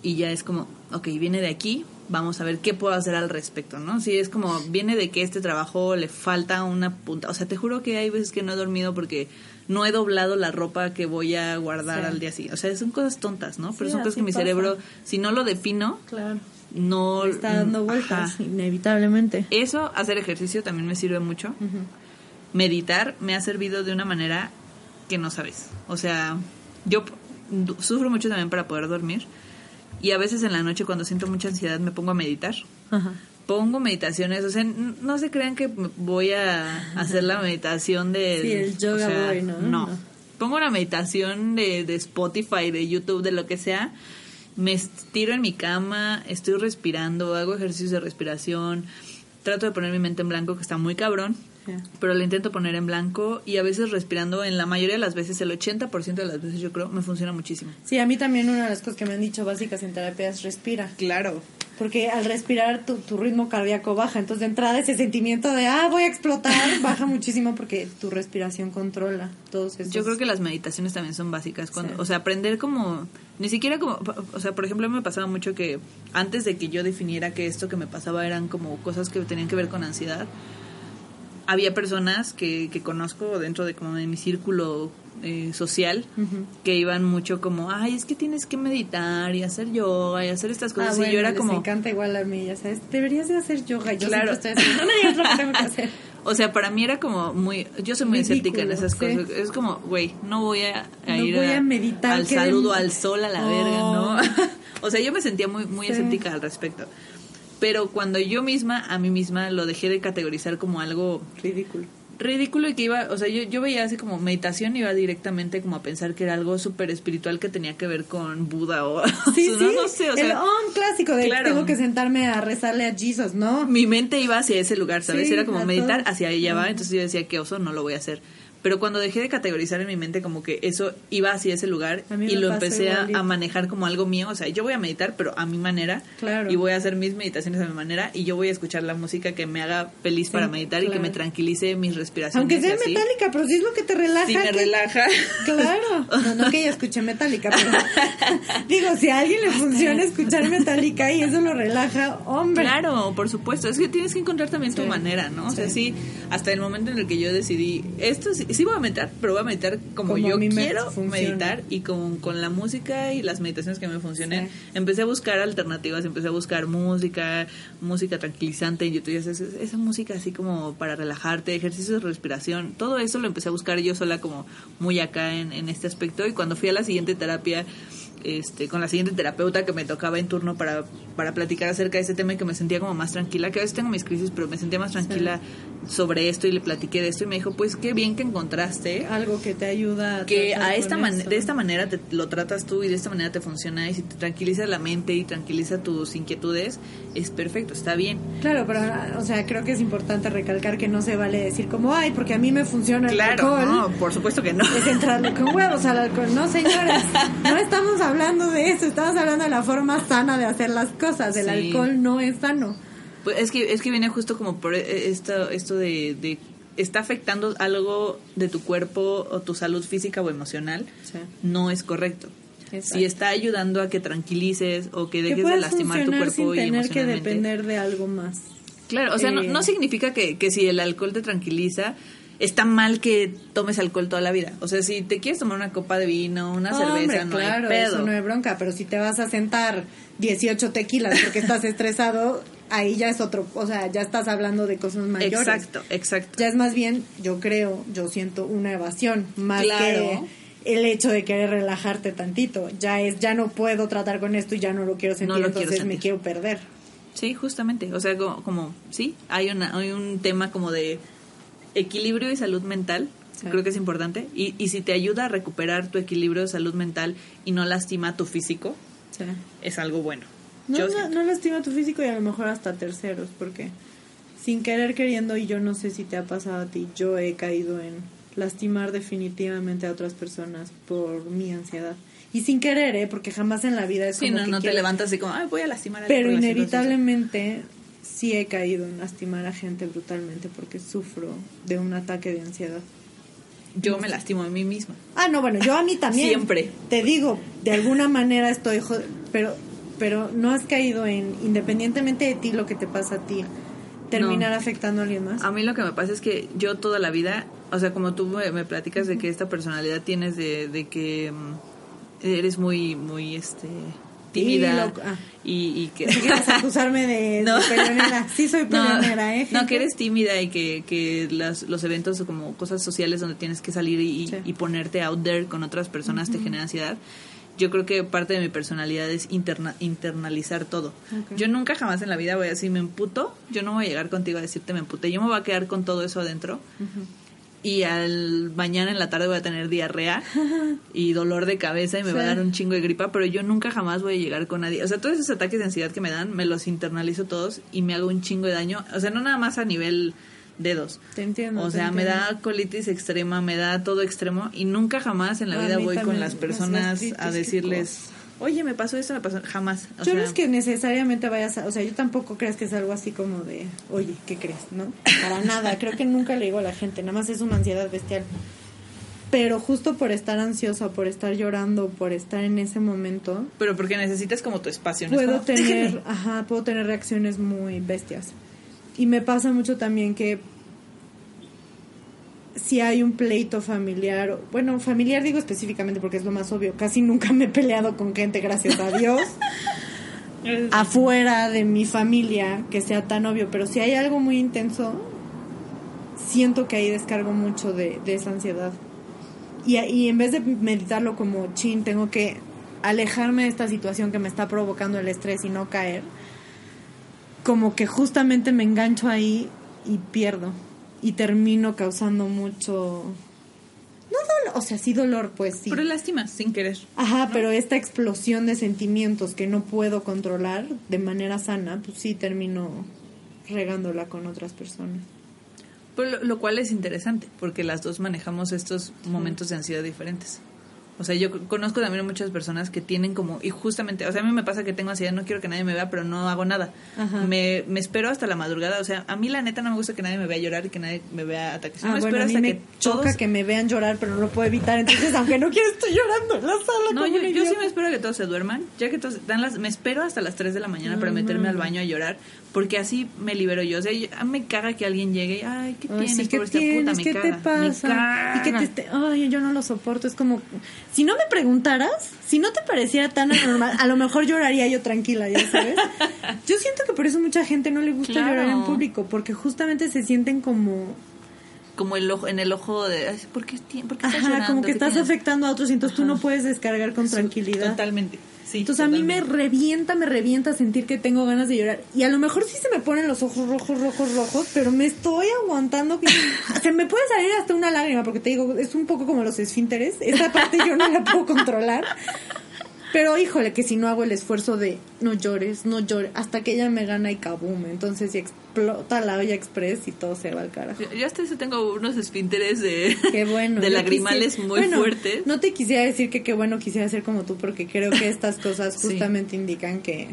y ya es como, ok, viene de aquí, vamos a ver qué puedo hacer al respecto, ¿no? Si es como, viene de que este trabajo le falta una punta, o sea, te juro que hay veces que no he dormido porque no he doblado la ropa que voy a guardar al día siguiente, o sea, son cosas tontas, ¿no? Pero son cosas que mi cerebro, si no lo defino,
claro.
no...
Está dando vueltas, inevitablemente.
Eso, hacer ejercicio también me sirve mucho. Meditar me ha servido de una manera que no sabes, o sea, yo sufro mucho también para poder dormir y a veces en la noche cuando siento mucha ansiedad me pongo a meditar. Pongo meditaciones, o sea, no se crean que voy a hacer la meditación de...
Sí, el yoga ¿no?
¿no? Pongo una meditación de, de Spotify, de YouTube, de lo que sea. Me tiro en mi cama, estoy respirando, hago ejercicios de respiración, trato de poner mi mente en blanco, que está muy cabrón pero lo intento poner en blanco y a veces respirando, en la mayoría de las veces, el 80% de las veces yo creo, me funciona muchísimo.
Sí, a mí también una de las cosas que me han dicho básicas en terapia es respira.
Claro.
Porque al respirar tu, tu ritmo cardíaco baja, entonces de entrada ese sentimiento de, ah, voy a explotar, *laughs* baja muchísimo porque tu respiración controla todos esos...
Yo creo que las meditaciones también son básicas, cuando, o sea, aprender como, ni siquiera como, o sea, por ejemplo, me pasaba mucho que antes de que yo definiera que esto que me pasaba eran como cosas que tenían que ver con ansiedad, había personas que, que conozco dentro de como de mi círculo eh, social que iban mucho como, ay, es que tienes que meditar y hacer yoga y hacer estas ah, cosas. y yo era como...
Me encanta igual a mí, ya sabes, deberías de hacer yoga. Yo claro. estoy haciendo, no, lo que tengo que hacer. *laughs*
O sea, para mí era como muy, yo soy muy escéptica en esas cosas. Es como, güey, no voy a, ir
voy a, meditar,
al saludo al sol a la verga, ¿no? *laughs* o sea, yo me sentía muy, muy escéptica al respecto. Pero cuando yo misma, a mí misma, lo dejé de categorizar como algo
ridículo.
ridículo y que iba, o sea, yo, yo veía así como meditación, iba directamente como a pensar que era algo súper espiritual que tenía que ver con Buda o... *laughs*
Sí, sí,
no sé, o
el on clásico de
claro.
tengo que sentarme a rezarle a Jesus, ¿no?
mi mente iba hacia ese lugar, ¿sabes?
Sí,
Era como meditar hacia ella va,
Ajá.
entonces yo decía, qué oso, no lo voy a hacer. Pero cuando dejé de categorizar en mi mente como que eso iba hacia ese lugar y lo empecé a,
igualito.
a manejar como algo mío, o sea, yo voy a meditar, pero a mi manera,
Claro.
y voy a hacer mis meditaciones a mi manera, y yo voy a escuchar la música que me haga feliz
Sí,
para meditar y que me tranquilice mis respiraciones.
Aunque sea
así.
metálica, pero si es lo que te relaja.
Sí, me
que-
relaja. *laughs*
Claro. No, no que ella escuche metálica, pero *laughs* digo, si a alguien le funciona escuchar metálica y eso lo relaja, hombre.
Claro, por supuesto. Es que tienes que encontrar también tu
Sí,
manera, ¿no? O sea,
sí.
sí, hasta el momento en el que yo decidí, esto sí, sí voy a meditar, pero voy a meditar como, yo
me
quiero meditar y con, con la música y las meditaciones que me funcionen.
Sí.
Empecé a buscar alternativas, empecé a buscar música, música tranquilizante en YouTube, esa, esa música así como para relajarte, ejercicios de respiración, todo eso lo empecé a buscar yo sola como muy acá en, en este aspecto y cuando fui a la siguiente terapia este, con la siguiente terapeuta que me tocaba en turno para, para platicar acerca de ese tema y que me sentía como más tranquila, que a veces tengo mis crisis, pero me sentía más tranquila sobre esto y le platiqué de esto y me dijo, pues qué bien que encontraste
Algo que te ayuda a
que a esta man-
eso.
de esta manera te lo tratas tú y de esta manera te funciona y si te tranquiliza la mente y tranquiliza tus inquietudes, es perfecto, está bien.
Claro, pero, o sea, creo que es importante recalcar que no se vale decir como, ay, porque a mí me funciona el
Claro,
alcohol.
no, por supuesto que no.
Es entrarle con huevos al alcohol. No, señoras, *laughs* no estamos hablando de eso, estamos hablando de la forma sana de hacer las cosas. El
Sí.
alcohol no es sano.
Pues es que es que viene justo como por eh, esto esto de, de está afectando algo de tu cuerpo o tu salud física o emocional,
Sí.
no es correcto.
Exacto.
Si está ayudando a que tranquilices o que
Que
dejes de lastimar tu cuerpo
sin
y
tener que
emocionalmente.
depender de algo más.
Claro, o sea, no,
Eh,
no significa que, que si el alcohol te tranquiliza, está mal que tomes alcohol toda la vida. O sea, si te quieres tomar una copa de vino, una cerveza,
Hombre,
no
claro,
hay pedo.
eso no hay bronca, pero si te vas a sentar 18 tequilas porque estás *laughs* estresado, ahí ya es otro, o sea, ya estás hablando de cosas mayores.
Exacto, exacto.
Ya es más bien, yo creo, yo siento una evasión, más
Claro.
que el hecho de querer relajarte tantito. Ya es, ya no puedo tratar con esto y ya no lo quiero sentir,
No lo quiero
entonces me quiero perder.
Sí, justamente. O sea, como, como sí, hay, una, hay un tema como de equilibrio y salud mental.
Sí.
Creo que es importante. Y, y si te ayuda a recuperar tu equilibrio de salud mental y no lastima tu físico, es algo bueno.
No,
Yo
no, no lastima tu físico y a lo mejor hasta terceros, porque sin querer queriendo, y yo no sé si te ha pasado a ti, yo he caído en lastimar definitivamente a otras personas por mi ansiedad. Y sin querer, ¿eh? Porque jamás en la vida es
Sí,
como
no,
que
no te levantas así como, ay, voy a lastimar a
Pero
por la situación".
inevitablemente sí he caído en lastimar a gente brutalmente porque sufro de un ataque de ansiedad.
Yo me lastimo a mí misma.
Ah, no, bueno, yo a mí también.
Siempre.
Te digo, de alguna manera estoy jod- pero pero no has caído en independientemente de ti lo que te pasa a ti terminar
No.
afectando a alguien más.
A mí lo que me pasa es que yo toda la vida, o sea, como tú me, me platicas de que esta personalidad tienes de, de que mm, eres muy, muy, este, tímida
loco. Ah.
y, y que... *laughs*
A acusarme de,
No.
de peleonera. Sí soy *laughs*
No,
peleonera, ¿eh?
no, que eres tímida y que, que las, los eventos como cosas sociales donde tienes que salir y,
Sí.
y ponerte out there con otras personas te genera ansiedad. Yo creo que parte de mi personalidad es interna, internalizar todo. Yo nunca jamás en la vida voy a decir me emputo, yo no voy a llegar contigo a decirte me emputé, yo me voy a quedar con todo eso adentro
Ujú.
Y al mañana en la tarde voy a tener diarrea *laughs* y dolor de cabeza y me va a dar un chingo de gripa, pero yo nunca jamás voy a llegar con nadie. O sea, todos esos ataques de ansiedad que me dan, me los internalizo todos y me hago un chingo de daño. O sea, no nada más a nivel dedos.
Te entiendo.
O sea, me da colitis extrema, me da todo extremo y nunca jamás en la
A
vida voy con las personas a decirles, oye, me pasó esto, me pasó, jamás. O
yo
sea,
no es que necesariamente vayas a, o sea, yo tampoco crees que es algo así como de, oye, ¿qué crees? ¿No? Para *laughs* nada, creo que nunca le digo a la gente, nada más es una ansiedad bestial. Pero justo por estar ansiosa, por estar llorando, por estar en ese momento,
Pero porque necesitas como tu espacio. ¿no? Es
puedo
como,
tener, ajá, puedo tener reacciones muy bestias. Y me pasa mucho también que si hay un pleito familiar, bueno, familiar digo específicamente porque es lo más obvio, casi nunca me he peleado con gente, gracias a Dios, *laughs* afuera de mi familia que sea tan obvio, pero si hay algo muy intenso, siento que ahí descargo mucho de, de esa ansiedad. Y, y en vez de meditarlo como, chin, tengo que alejarme de esta situación que me está provocando el estrés y no caer, como que justamente me engancho ahí y pierdo. Y termino causando mucho... No dolor, o sea, sí dolor, pues sí.
Pero lastimas sin querer.
Ajá, pero esta explosión de sentimientos que no puedo controlar de manera sana, pues sí termino regándola con otras personas.
Pero lo, lo cual es interesante, porque las dos manejamos estos momentos de ansiedad diferentes. O sea, yo conozco también muchas personas que tienen como, y justamente, o sea, a mí me pasa que tengo ansiedad, no quiero que nadie me vea, pero no hago nada.
Ajá.
Me, me espero hasta la madrugada, o sea, a mí la neta no me gusta que nadie me vea llorar y que nadie me vea ataques.
Ah, bueno,
espero
a mí
hasta
me
que
choca
todos...
que me vean llorar, pero no lo puedo evitar. Entonces, *laughs* aunque no quiera, estoy llorando en la sala.
No,
como
yo, yo sí me espero a que todos se duerman, ya que todos dan las, me espero hasta las 3 de la mañana para meterme al baño a llorar, porque así me libero yo. O sea, yo- me caga que alguien llegue y, ay, ¿qué
Ay,
tienes,
sí, ¿qué tienes?
puta? Me
¿Qué
caga,
te
me
pasa?
caga.
Y que te esté- Ay, yo no lo soporto. Es como, si no me preguntaras, si no te pareciera tan anormal, a lo mejor lloraría yo tranquila, ya sabes. Yo siento que por eso mucha gente no le gusta
Claro.
llorar en público, porque justamente se sienten como,
Como el ojo, en el ojo de, ¿por qué, por qué estás
ajá,
llorando?
como que
¿Qué
estás
tienes?
afectando a otros y entonces tú no puedes descargar con tranquilidad.
Totalmente. Sí,
Entonces a mí me revienta, me revienta sentir que tengo ganas de llorar. Y a lo mejor sí se me ponen los ojos rojos, rojos, rojos, pero me estoy aguantando. que- *laughs* Se me puede salir hasta una lágrima, porque te digo, es un poco como los esfínteres. Esa parte yo no la puedo controlar. Pero híjole, que si no hago el esfuerzo de no llores, no llores, hasta que ella me gana y kaboom. Entonces ya explota la olla express y todo se va al carajo.
Yo, yo hasta eso tengo unos esfínteres de,
Qué bueno. *laughs*
de lagrimales
quisiera-
muy
bueno,
fuertes.
No te quisiera decir que qué bueno quisiera ser como tú, porque creo que estas cosas
Sí.
justamente indican que...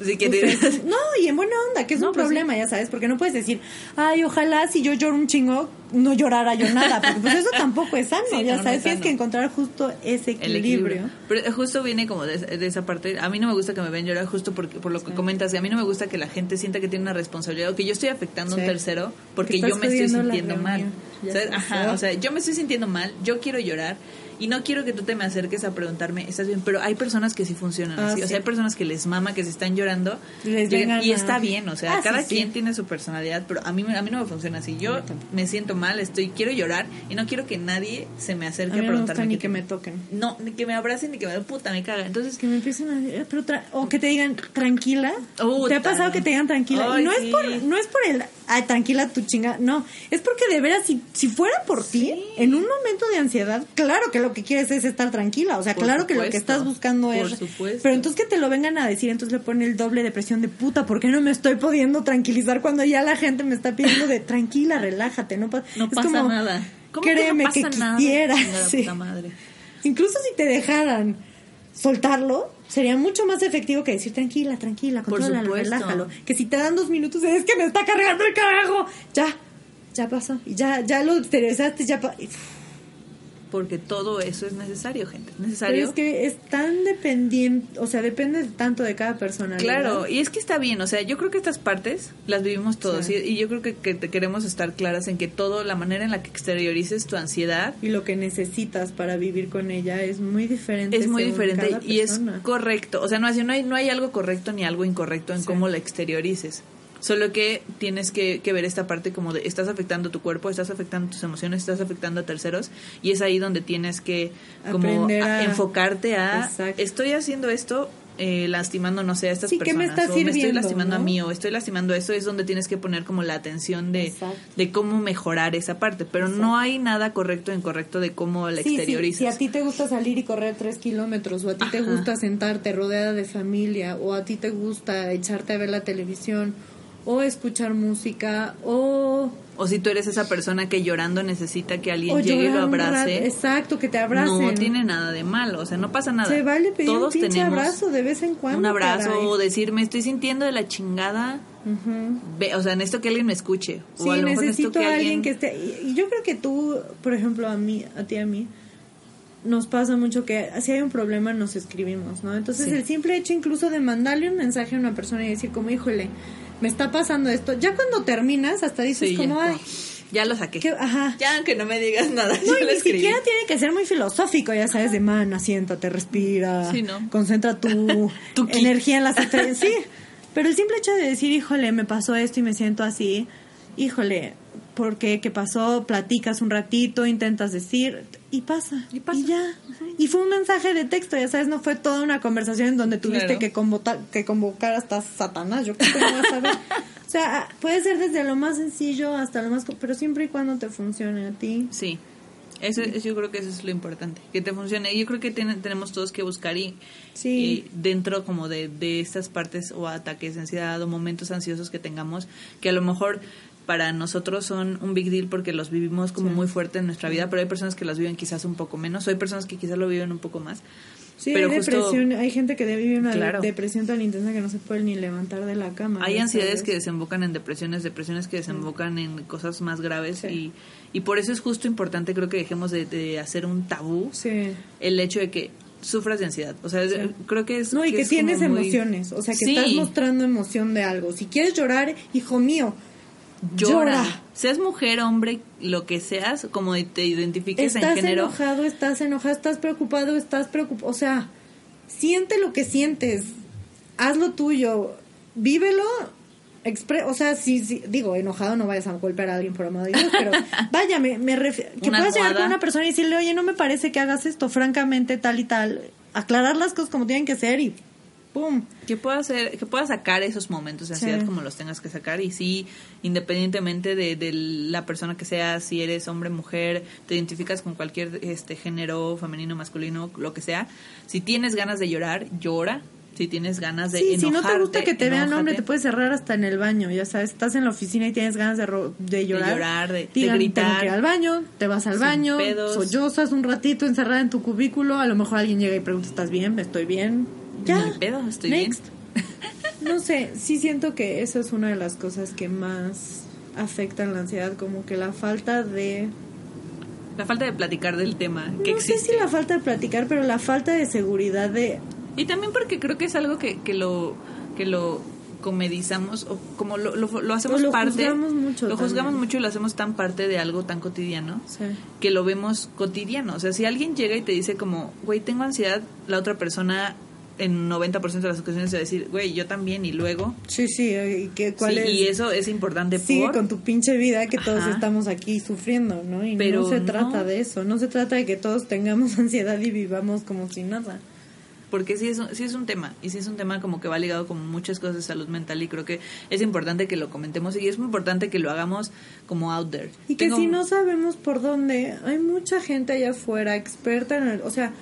Así que *laughs*
no, y en buena onda, que es
No,
un
pues
problema, ya sabes, porque no puedes decir, ay, ojalá si yo lloro un chingo, no llorara yo nada, porque pues eso tampoco es sano, *laughs*
Sí,
ya
no,
sabes,
es
tienes que encontrar justo ese equilibrio.
equilibrio. Pero justo viene como de, de esa parte. A mí no me gusta que me ven llorar justo porque, por lo que comentas. Y a mí no me gusta que la gente sienta que tiene una responsabilidad o que yo estoy afectando a un tercero porque
Que
yo me estoy sintiendo mal. ¿Sabes? Ajá, o sea, yo me estoy sintiendo mal, yo quiero llorar y no quiero que tú te me acerques a preguntarme, ¿estás bien? Pero hay personas que sí funcionan
Ah,
así. O sea, hay personas que les mama, que se están llorando.
Les
llegan-
den
y está bien, o sea,
Ah,
cada
sí.
quien tiene su personalidad, pero a mí, a mí no me funciona así. Yo me siento mal, estoy quiero llorar y no quiero que nadie se me
A
acerque
mí
a,
no gusta
preguntarme.
ni
qué
que me toquen.
No, ni que me abracen ni que me puta, me caga. Entonces,
Que me empiecen a pero o que te digan tranquila.
Puta.
¿Te ha pasado que te digan tranquila? Y no es por no es por el ay, tranquila tu chinga, no, es porque de veras si si fuera por ti en un momento de ansiedad, claro que lo que quieres es estar tranquila, o sea,
Por
claro que lo que estás buscando
Por
es
supuesto.
Pero entonces que te lo vengan a decir, entonces le pone el doble de presión de puta, ¿por qué no me estoy pudiendo tranquilizar cuando ya la gente me está pidiendo de tranquila, relájate, no, pa-
no
es
pasa
como,
nada. ¿Cómo que no
Créeme que,
pasa nada?
quisiera, sí.
puta madre.
Incluso si te dejaran soltarlo, sería mucho más efectivo que decir tranquila, tranquila,
Por
contrólalo, relájalo. Que si te dan dos minutos, es que me está cargando el carajo. Ya, ya pasó. Y ya, ya lo exteriorizaste, ya pa- y-
Porque todo eso es necesario, gente. Es
Pero
necesario.
es que es tan dependiente, o sea, depende tanto de cada persona.
Claro, y es que está bien, o sea, yo creo que estas partes las vivimos todos
Sí.
y, y yo creo que, que te queremos estar claras en que todo, la manera en la que exteriorices tu ansiedad
Y lo que necesitas para vivir con ella es muy diferente.
es muy diferente y es correcto, o sea, no, así, no, hay, no hay algo correcto ni algo incorrecto en
Sí.
cómo la exteriorices. Solo que tienes que, que ver esta parte como de estás afectando tu cuerpo, estás afectando tus emociones, estás afectando a terceros y es ahí donde tienes que como
a-
enfocarte a
Exacto.
estoy haciendo esto eh, lastimando no sé a estas
Sí, ¿qué me
personas
está
o me estoy lastimando a mí o estoy lastimando a esto es donde tienes que poner como la atención de, de cómo mejorar esa parte. Pero no hay nada correcto o incorrecto de cómo la
Sí, sí,
exteriorizas.
si a ti te gusta salir y correr tres kilómetros, o a ti te gusta sentarte rodeada de familia, o a ti te gusta echarte a ver la televisión, o escuchar música, o,
o si tú eres esa persona que llorando necesita que alguien llegue y lo abrace
Exacto, que te abracen.
no tiene nada de malo o sea no pasa nada
Se vale pedir
todos
un
tenemos
abrazo de vez en cuando.
un abrazo
caray.
o decir me estoy sintiendo de la chingada. Ve, o sea necesito que alguien me escuche o
Sí,
a lo mejor
necesito a alguien que esté. Y, y yo creo que tú, por ejemplo, a mí, a ti, a mí, nos pasa mucho que si hay un problema nos escribimos, ¿no? Entonces
Sí.
el simple hecho incluso de mandarle un mensaje a una persona y decir como, híjole, me está pasando esto, ya cuando terminas hasta dices
Sí, ya,
como, ay,
ya lo saqué
qué- ajá.
ya aunque no me digas nada
No, *laughs*
yo
y
lo
ni
escribí.
siquiera tiene que ser muy filosófico, ya sabes, de mana, siéntate, respira,
Sí, ¿no?
concentra tu, *laughs*
Tu
energía en las estrellas. Sí, *laughs* pero el simple hecho de decir, híjole, me pasó esto y me siento así, híjole, porque qué pasó, platicas un ratito, intentas decir y pasa.
Y pasa.
ya. Y fue un mensaje de texto, ya sabes, no fue toda una conversación en donde tuviste
Claro.
que, convocar, que convocar hasta Satanás, yo creo que no vas a ver. O sea, puede ser desde lo más sencillo hasta lo más... Pero siempre y cuando te funcione a ti.
Sí. Eso, eso yo creo que eso es lo importante, que te funcione. Yo creo que tenemos todos que buscar y,
Sí.
y dentro como de, de estas partes o ataques de ansiedad o momentos ansiosos que tengamos, que a lo mejor para nosotros son un big deal porque los vivimos como muy fuerte en nuestra vida, pero hay personas que los viven quizás un poco menos, o hay personas que quizás lo viven un poco más.
Sí,
pero
hay
justo-
depresión, hay gente que vive una
Claro.
depresión tan intensa que no se puede ni levantar de la cama.
Hay ansiedades que desembocan en depresiones, depresiones que desembocan en cosas más graves
Sí.
y, y por eso es justo importante, creo que dejemos de, de hacer un tabú
Sí.
el hecho de que sufras de ansiedad. O sea,
Sí.
creo que es...
No, y que,
es
tienes
muy-
emociones, o sea, que
Sí.
estás mostrando emoción de algo. Si quieres llorar, hijo mío,
Llora.
llora.
Seas mujer, hombre, lo que seas, como te identifiques en
Estás
género.
enojado, estás enojado, estás preocupado, estás preocupado. O sea, siente lo que sientes. Haz lo tuyo. Vívelo. expre- o sea, si, si- digo, enojado no vayas a golpear a alguien por amor de Dios, pero *laughs* vaya, me, me. Que
Una
puedas llegar con una persona y decirle, oye, no me parece que hagas esto, francamente, tal y tal. Aclarar las cosas como tienen que ser y ¡pum!
Que puedas hacer, que puedas sacar esos momentos de
Sí.
ansiedad como los tengas que sacar y sí, independientemente de, de la persona que seas, si eres hombre, mujer, te identificas con cualquier este género, femenino, masculino, lo que sea, si tienes ganas de llorar, llora. Si tienes ganas de
Sí, si no te gusta que te vean hombre, te puedes cerrar hasta en el baño, ya sabes, estás en la oficina y tienes ganas de, ro- de llorar.
llorar, de- de
Digan,
gritar.
Tengo que ir al baño, te vas al baño,
pedos.
sollozas un ratito encerrada en tu cubículo, a lo mejor alguien llega y pregunta, ¿estás bien? ¿Estoy bien? Ya.
No hay pedo, estoy
Next.
bien.
No sé, sí siento que eso es una de las cosas que más afectan la ansiedad, como que la falta de...
La falta de platicar del tema que
no sé
existe.
si la falta de platicar, pero la falta de seguridad de...
Y también porque creo que es algo que, que lo que lo comedizamos o como lo, lo, lo hacemos
Lo
parte
juzgamos mucho
lo juzgamos mucho y lo hacemos tan parte de algo tan cotidiano
Sí.
que lo vemos cotidiano o sea si alguien llega y te dice como güey tengo ansiedad la otra persona en 90% de las ocasiones a decir güey yo también y luego
Sí, sí, ¿y qué, cuál
Sí,
es?
y eso es importante
Sigue
por
con tu pinche vida que todos
Ajá.
estamos aquí sufriendo, ¿no? Y
Pero
no se
no.
trata de eso, no se trata de que todos tengamos *laughs* ansiedad y vivamos como si nada.
porque sí es, un- sí es un tema, y sí es un tema como que va ligado con muchas cosas de salud mental y creo que es importante que lo comentemos y es muy importante que lo hagamos como out there.
Y que
Tengo-
si no sabemos por dónde, hay mucha gente allá afuera experta en el, o sea,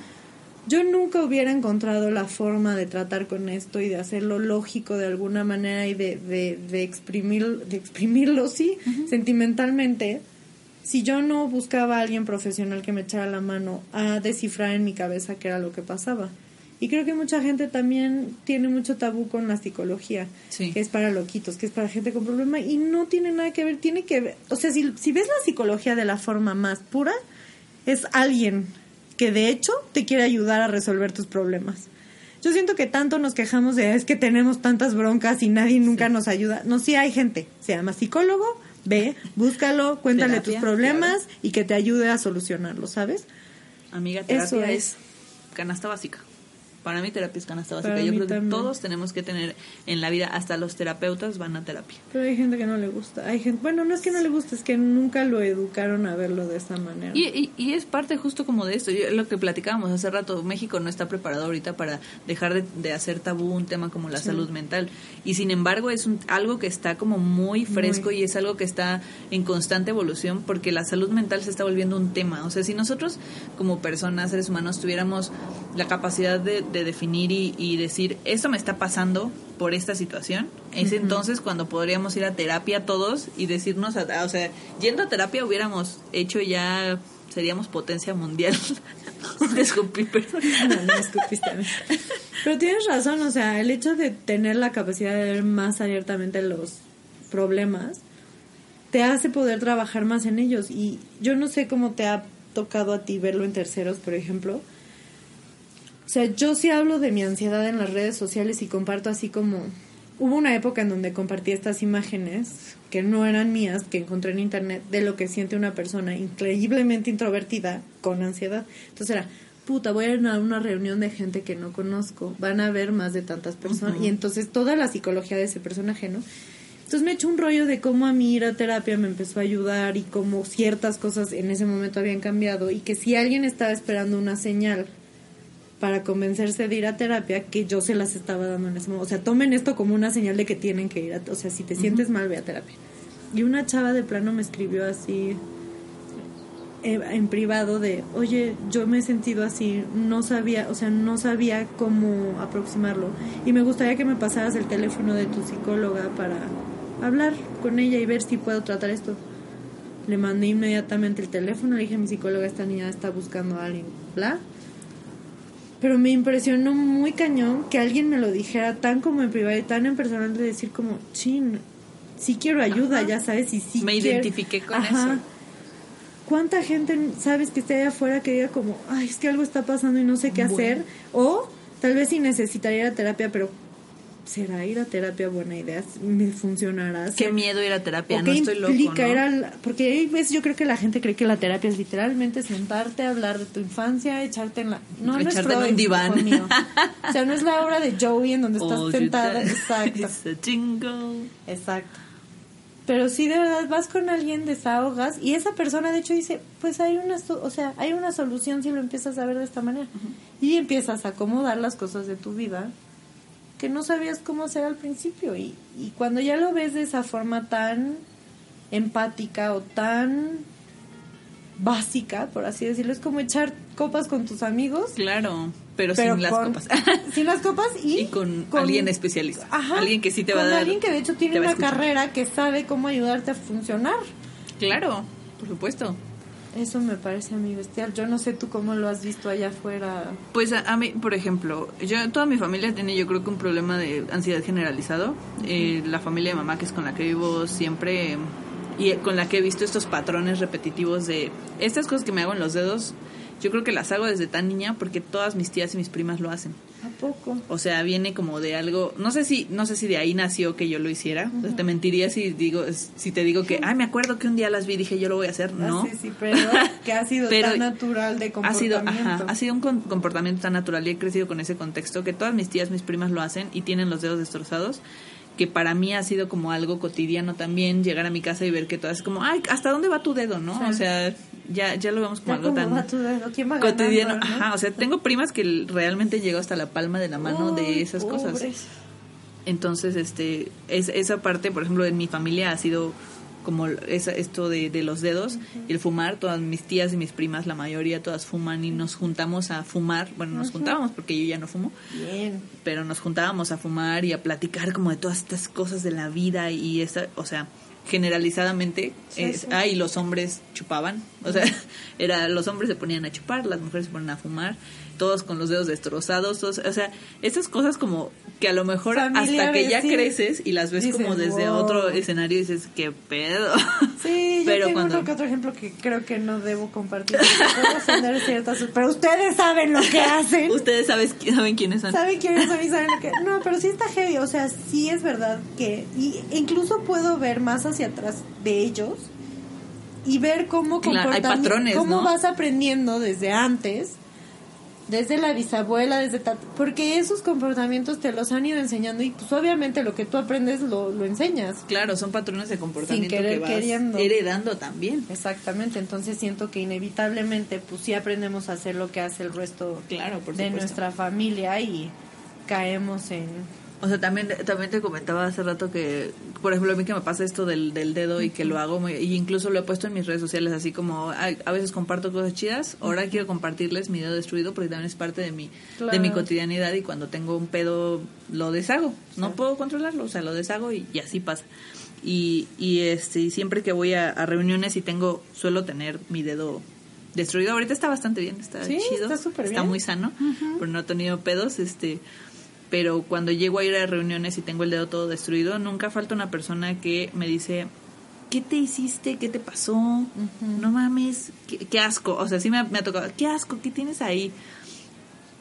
yo nunca hubiera encontrado la forma de tratar con esto y de hacerlo lógico de alguna manera y de, de, de exprimir, de exprimirlo, sí, sentimentalmente, si yo no buscaba a alguien profesional que me echara la mano a descifrar en mi cabeza qué era lo que pasaba. Y creo que mucha gente también tiene mucho tabú con la psicología,
Sí.
que es para loquitos, que es para gente con problema y no tiene nada que ver, tiene que ver, o sea, si, si ves la psicología de la forma más pura, es alguien que de hecho te quiere ayudar a resolver tus problemas. Yo siento que tanto nos quejamos de es que tenemos tantas broncas y nadie nunca nos ayuda. No, sí hay gente, se llama psicólogo, ve, búscalo, cuéntale
Terapia,
tus problemas y que te ayude a solucionarlo, ¿sabes?
Amiga,
Eso
terapia
es.
es. canasta básica. Para mí terapia es canasta básica. Yo creo que todos tenemos que tener en la vida, hasta los terapeutas van a terapia.
Pero hay gente que no le gusta. Hay gente, bueno, no es que no le guste, es que nunca lo educaron a verlo de esa manera.
Y, y, y es parte justo como de esto, yo- lo que platicábamos hace rato, México no está preparado ahorita para dejar de, de hacer tabú un tema como la salud mental. Y sin embargo es un- algo que está como muy fresco
Muy.
y es algo que está en constante evolución porque la salud mental se está volviendo un tema. O sea, si nosotros como personas, seres humanos, tuviéramos la capacidad de, de definir y, y decir, esto me está pasando por esta situación, es entonces cuando podríamos ir a terapia todos y decirnos, a- o sea, yendo a terapia hubiéramos hecho ya, seríamos potencia mundial. *laughs* Te escupí, perdón. *laughs*
No, no escupiste a mí. Pero tienes razón, o sea, el hecho de tener la capacidad de ver más abiertamente los problemas te hace poder trabajar más en ellos. Y yo no sé cómo te ha tocado a ti verlo en terceros, por ejemplo. O sea, yo sí hablo de mi ansiedad en las redes sociales y comparto así como... Hubo una época en donde compartí estas imágenes que no eran mías, que encontré en internet, de lo que siente una persona increíblemente introvertida con ansiedad. Entonces era, puta, voy a ir a una reunión de gente que no conozco, van a ver más de tantas personas. Y entonces toda la psicología de ese personaje, ¿no? Entonces me echó un rollo de cómo a mí ir a terapia me empezó a ayudar y cómo ciertas cosas en ese momento habían cambiado y que si alguien estaba esperando una señal para convencerse de ir a terapia que yo se las estaba dando en ese momento. O sea, tomen esto como una señal de que tienen que ir a... O sea, si te sientes mal, ve a terapia. Y una chava de plano me escribió así eh, en privado de, oye, yo me he sentido así, no sabía, o sea, no sabía cómo aproximarlo. Y me gustaría que me pasaras el teléfono de tu psicóloga para hablar con ella y ver si puedo tratar esto. Le mandé inmediatamente el teléfono, le dije a mi psicóloga, esta niña está buscando a alguien, bla. Pero me impresionó muy cañón que alguien me lo dijera tan como en privado y tan en personal de decir como, chin, sí quiero ayuda, ya sabes, y sí
Me
quiero-
identifiqué con
Ajá.
eso.
¿Cuánta gente sabes que esté allá afuera que diga como, ay, es que algo está pasando y no sé qué
Bueno.
hacer? O tal vez sí necesitaría ir a terapia, pero ¿será ir a terapia buena idea? ¿Me funcionará?
Qué
¿Se-
miedo ir a terapia,
¿O
no
qué
estoy loco,
implica
¿no?
ir al- Porque hay veces yo creo que la gente cree que la terapia es literalmente sentarte, hablar de tu infancia, echarte en la... No, no es
Echarte en
Freud,
un diván.
mío. *laughs* O sea, no es la obra de Joey en donde estás
All you
sentada. Exacto. Exacto. Pero sí, de verdad, vas con alguien, desahogas, y esa persona, de hecho, dice, pues hay una, o sea, hay una solución si lo empiezas a ver de esta manera. Y empiezas a acomodar las cosas de tu vida que no sabías cómo hacer al principio. Y, y cuando ya lo ves de esa forma tan empática o tan básica, por así decirlo, es como echar copas con tus amigos.
Claro, pero,
pero
sin las
con-
copas. *laughs*
sin las copas y,
Y con alguien especialista.
Ajá,
Alguien que sí te va a dar-
alguien que de hecho tiene una carrera que sabe cómo ayudarte a funcionar.
Claro, por supuesto.
Eso me parece a mí bestial. Yo no sé tú cómo lo has visto allá afuera.
Pues a, a mí, por ejemplo, yo toda mi familia tiene yo creo que un problema de ansiedad generalizado. Eh, la familia de mamá, que es con la que vivo siempre y con la que he visto estos patrones repetitivos de estas cosas que me hago en los dedos, yo creo que las hago desde tan niña porque todas mis tías y mis primas lo hacen.
¿A poco?
O sea, viene como de algo, no sé si, no sé si de ahí nació que yo lo hiciera. O sea, te mentiría si digo, si te digo que, ay, me acuerdo que un día las vi y dije yo lo voy a hacer. No.
Ah, sí, sí, pero que ha sido *laughs*
Pero
tan natural de
ha sido,
comportamiento.
ajá, ha sido un comportamiento tan natural y he crecido con ese contexto que todas mis tías, mis primas lo hacen y tienen los dedos destrozados. Que para mí ha sido como algo cotidiano también llegar a mi casa y ver que todas es como, ay, ¿hasta dónde va tu dedo, no?
Sí.
O sea, ya, ya lo vemos como algo tan
va tu dedo, ¿quién va
cotidiano.
no?
Ajá, o sea, tengo primas que realmente llego hasta la palma de la mano
Uy,
de esas cosas. Entonces, este, es, esa parte, por ejemplo, en mi familia ha sido como esa, esto de, de los dedos y el fumar. Todas mis tías y mis primas, la mayoría, todas fuman y nos juntamos a fumar. Bueno, nos juntábamos porque yo ya no fumo,
Bien.
pero nos juntábamos a fumar y a platicar como de todas estas cosas de la vida y esa, o sea, generalizadamente,
Sí,
es,
sí.
ah, y los hombres chupaban, o sea, *laughs* era los hombres se ponían a chupar, las mujeres se ponían a fumar, todos con los dedos destrozados, o sea, estas cosas como que a lo mejor hasta que ya
sí.
creces y las ves como desde
"Wow".
otro escenario y dices, qué pedo. *laughs*
Sí, yo
Pero
tengo
cuando-
uno que otro ejemplo que creo que no debo compartir. Puedo ciertas... Pero ustedes saben lo que hacen. *laughs*
Ustedes sabes, saben quiénes son.
saben quiénes son y saben lo que... *laughs* No, pero sí está heavy. O sea, sí es verdad que... Y incluso puedo ver más hacia atrás de ellos y ver cómo
Claro, hay patrones,
cómo
¿no?
vas aprendiendo desde antes desde la bisabuela, desde tat- porque esos comportamientos te los han ido enseñando y pues obviamente lo que tú aprendes lo, lo enseñas.
Claro, son patrones de comportamiento
querer,
que vas
queriendo.
heredando también.
Exactamente, entonces siento que inevitablemente pues sí aprendemos a hacer lo que hace el resto
Claro, por
de nuestra familia y caemos en
O sea, también, también te comentaba hace rato que, por ejemplo, a mí que me pasa esto del, del dedo y que lo hago, muy- y incluso lo he puesto en mis redes sociales, así como a, a veces comparto cosas chidas, ahora quiero compartirles mi dedo destruido porque también es parte de mi, de mi cotidianidad y cuando tengo un pedo lo deshago, no puedo controlarlo, o sea, lo deshago y, y así pasa. Y, y este, y siempre que voy a, a reuniones y tengo, suelo tener mi dedo destruido. Ahorita está bastante bien, está
Sí,
chido,
está súper
está
bien.
muy sano, pero no he tenido pedos, este pero cuando llego a ir a reuniones y tengo el dedo todo destruido, nunca falta una persona que me dice, ¿qué te hiciste? ¿Qué te pasó? No mames, qué, qué asco. O sea, sí me ha, me ha tocado, qué asco, ¿qué tienes ahí?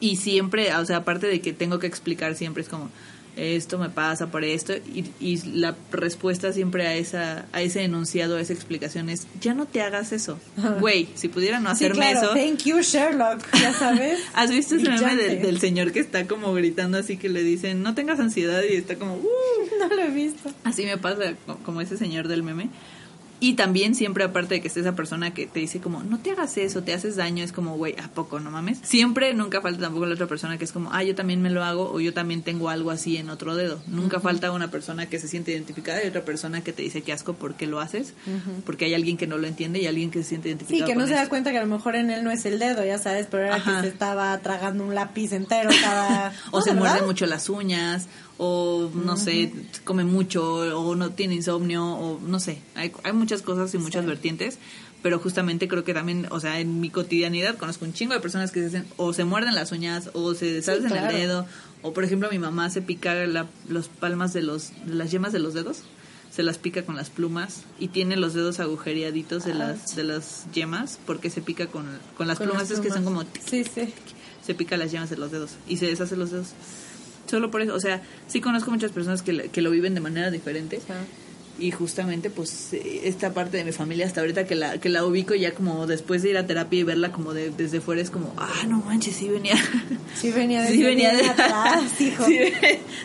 Y siempre, o sea, aparte de que tengo que explicar siempre, es como, esto me pasa por esto, y, y la respuesta siempre a esa a ese enunciado, a esa explicación es, ya no te hagas eso. *laughs* Güey, si pudiera no
Sí,
hacerme
claro,
eso...
thank you Sherlock, ya sabes. *laughs*
¿Has visto ese meme del, del señor que está como gritando así que le dicen, no tengas ansiedad y está como, "Uh"? *laughs*
No lo he visto.
así me pasa co- como ese señor del meme? Y también siempre aparte de que esté esa persona que te dice como, no te hagas eso, te haces daño, es como, güey, ¿a poco no mames? Siempre, nunca falta tampoco la otra persona que es como, ah, yo también me lo hago o yo también tengo algo así en otro dedo. Nunca falta una persona que se siente identificada y otra persona que te dice que asco porque lo haces, porque hay alguien que no lo entiende y alguien que se siente identificado.
Sí, que no
con
se da
eso.
cuenta que a lo mejor en él no es el dedo, ya sabes, pero era
Ajá.
que se estaba tragando un lápiz entero cada... *laughs*
o
No,
se
¿verdad?
muerde mucho las uñas, o no sé, come mucho, o no tiene insomnio, o no sé. Hay, hay muchas cosas y muchas
Sí.
vertientes, pero justamente creo que también, o sea, en mi cotidianidad conozco un chingo de personas que se hacen, o se muerden las uñas, o se deshacen
claro.
el dedo, o por ejemplo mi mamá se pica la, los palmas de los, de las yemas de los dedos. Se las pica con las plumas y tiene los dedos agujereaditos de las de las yemas porque se pica con, con las
Con
plumas, es que son como
Sí, sí.
se pica las llamas de los dedos y se deshace los dedos. Solo por eso, o sea, sí conozco muchas personas que, que lo viven de manera diferente y justamente pues esta parte de mi familia hasta ahorita que la que la ubico ya como después de ir a terapia y verla como de, desde fuera es como, ah, no manches, sí venía.
Sí venía de,
Sí venía de
atrás, *laughs* hijo.
Sí,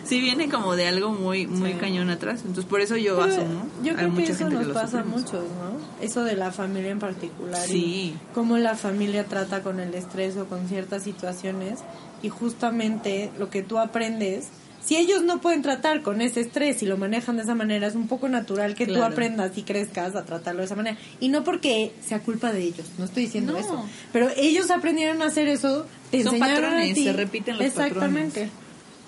sí viene como de algo muy muy
Sí.
cañón atrás. Entonces por eso yo
Pero
asumo.
Yo creo que
mucha
eso
gente
nos
que
pasa a muchos, ¿no? Eso de la familia en particular. y
Sí.
Cómo la familia trata con el estrés o con ciertas situaciones. Y justamente lo que tú aprendes, si ellos no pueden tratar con ese estrés y lo manejan de esa manera, es un poco natural que tú
Claro.
aprendas y crezcas a tratarlo de esa manera. Y no porque sea culpa de ellos, no estoy diciendo
No.
eso. Pero ellos aprendieron a hacer eso, te
Son
enseñaron a
patrones,
ti.
se repiten los
Exactamente.
patrones.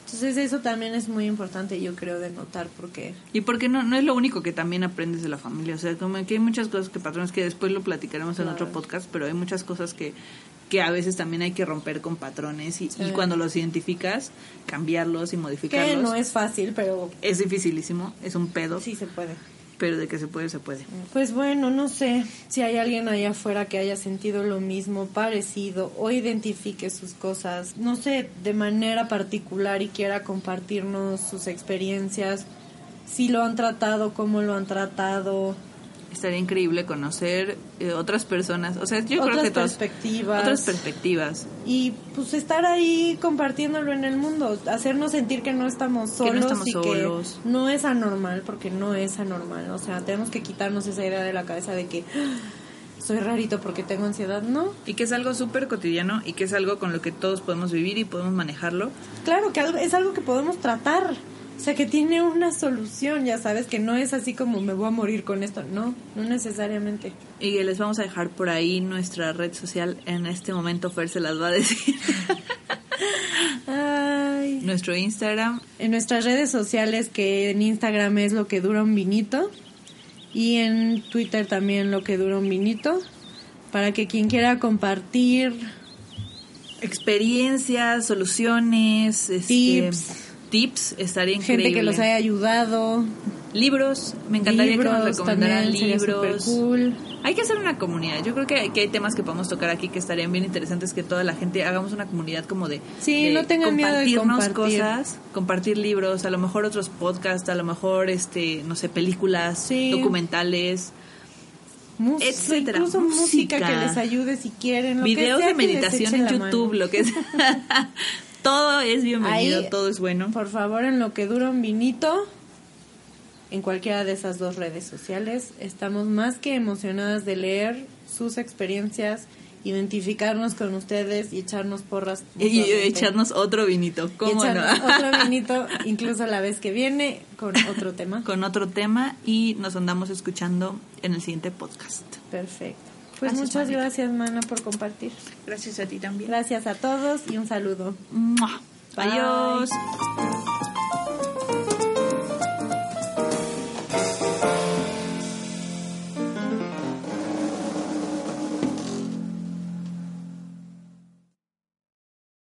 Entonces eso también es muy importante, yo creo, de notar porque...
Y porque no, no es lo único que también aprendes de la familia. O sea, como que hay muchas cosas que patrones que después lo platicaremos en otro podcast, pero hay muchas cosas que, que a veces también hay que romper con patrones y,
Sí.
y cuando los identificas, cambiarlos y
Que
modificarlos.
no es fácil, pero
Es dificilísimo, es un pedo,
sí se puede.
pero de que se puede, se puede.
Pues bueno, no sé si hay alguien allá afuera que haya sentido lo mismo, parecido, o identifique sus cosas, no sé, de manera particular y quiera compartirnos sus experiencias, si lo han tratado, cómo lo han tratado,
Estaría increíble conocer eh, otras personas. O sea, yo creo que todos-
perspectivas.
Otras perspectivas.
y pues estar ahí compartiéndolo en el mundo, hacernos sentir que no estamos
Que
solos
no estamos
y
solos.
que no es anormal, porque no es anormal, o sea, tenemos que quitarnos esa idea de la cabeza de que "Ah, soy rarito porque tengo ansiedad, no,
Y que es algo súper cotidiano y que es algo con lo que todos podemos vivir y podemos manejarlo.
claro que es algo que podemos tratar, o sea, que tiene una solución, ya sabes, que no es así como me voy a morir con esto, no, no necesariamente.
Y les vamos a dejar por ahí nuestra red social. En este momento Fer se las va a decir.
Ay.
Nuestro Instagram.
En nuestras redes sociales, que en Instagram es lo que dura un vinito, y en Twitter también lo que dura un vinito, para que quien quiera compartir
Experiencias, soluciones, este,
Tips.
estaría increíble.
gente que los haya ayudado,
Libros, me encantaría que nos
libros
recomendaran libros. Hay que hacer una comunidad. Yo creo que hay, que hay temas que podemos tocar aquí que estarían bien interesantes que toda la gente hagamos una comunidad como de
Sí,
de
no tengan miedo de
compartirnos
compartir.
cosas, compartir libros, a lo mejor otros podcasts, a lo mejor este, no sé, películas,
Sí.
documentales,
Mus-
Etcétera,
incluso música.
música.
que les ayude si quieren. lo que
videos
sea
de meditación en YouTube, lo que es. *laughs* todo es bienvenido,
Ahí-
todo es bueno.
Por favor, en lo que dura un vinito, en cualquiera de esas dos redes sociales, estamos más que emocionadas de leer sus experiencias, identificarnos con ustedes y echarnos porras.
Y, echarnos otro vinito, ¿cómo no? *laughs*
otro vinito, incluso la vez que viene, con otro tema.
Con otro tema y nos andamos escuchando en el siguiente podcast.
Perfecto. Pues
Gracias,
muchas gracias, Mana, por compartir.
Gracias a ti también.
Gracias a todos y un saludo.
Mua.
Bye.
Adiós.